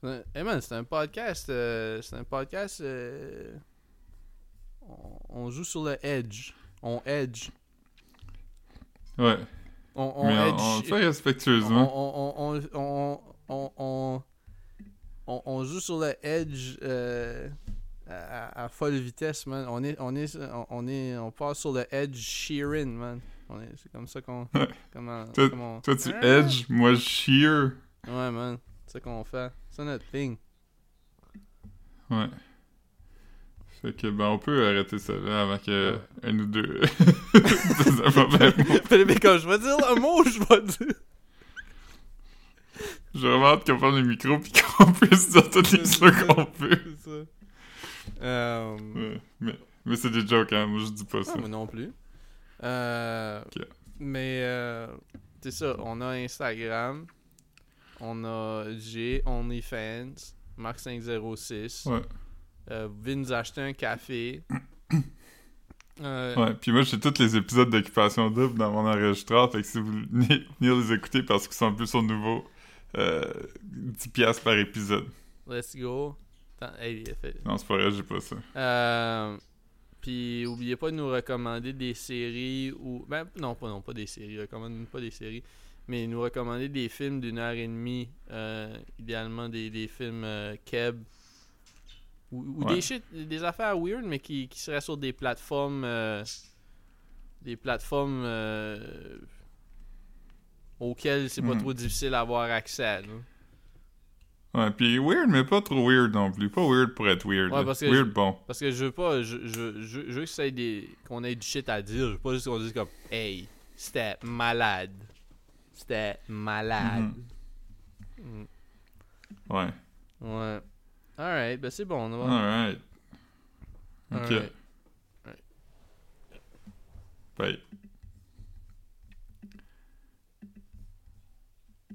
Ah, Hey man, c'est un podcast. euh, c'est un podcast. euh, on, on joue sur le edge. On edge. Ouais, On, on mais on, edge. on le fait on, respectueusement. on, on, on, on, on, on- on joue sur le edge euh, à, à- folle vitesse, man. On est, on est, on, on est, on passe sur le edge Sheeran, man. On est- C'est comme ça qu'on, Ouais. comment, Toi- comment- Toi, tu Ah! edge, moi, je shear. Ouais, man. C'est ça qu'on fait. C'est notre thing. Ouais. Fait que, ben, on peut arrêter ça là avant que un ou deux. Mais quand je vais dire un mot, je vais dire. J'ai vraiment hâte qu'on prenne le micro pis qu'on puisse dire toutes les choses qu'on peut. C'est ça. Euh... Ouais. Mais, mais c'est des jokes, hein. Moi, je dis pas ça. Ah, moi non plus. Euh, Ok. Mais euh, c'est ça, on a Instagram, on a G, OnlyFans, Marc506. Ouais. Euh, vous pouvez nous acheter un café. Euh, Ouais, puis moi j'ai tous les épisodes d'Occupation Double dans mon enregistreur, fait que si vous venez venir les écouter parce qu'ils sont un peu sur nouveau, euh, 10 piastres par épisode. Let's go. Attends, hey, fait- Non, c'est pas vrai, j'ai pas ça. Euh, puis oubliez pas de nous recommander des séries ou ben non pas non pas des séries, pas des séries, mais nous recommander des films d'une heure et demie, euh, idéalement des, des films euh, keb ou, ou Ouais. des shit, des affaires weird mais qui, qui seraient sur des plateformes euh, des plateformes euh, auxquelles c'est pas Mhm. trop difficile d'avoir accès. là. Ouais, puis weird, mais pas trop weird non plus. Pas weird pour être weird. Ouais, parce que weird, je- bon. Parce que je veux pas, je, je, je, je veux que ça ait des, qu'on ait du shit à dire. Je veux pas juste qu'on dise comme, hey, c'était malade. C'était malade. Mm. Ouais. Ouais. Alright, ben c'est bon, on va. Alright. Ok. Alright. Bye.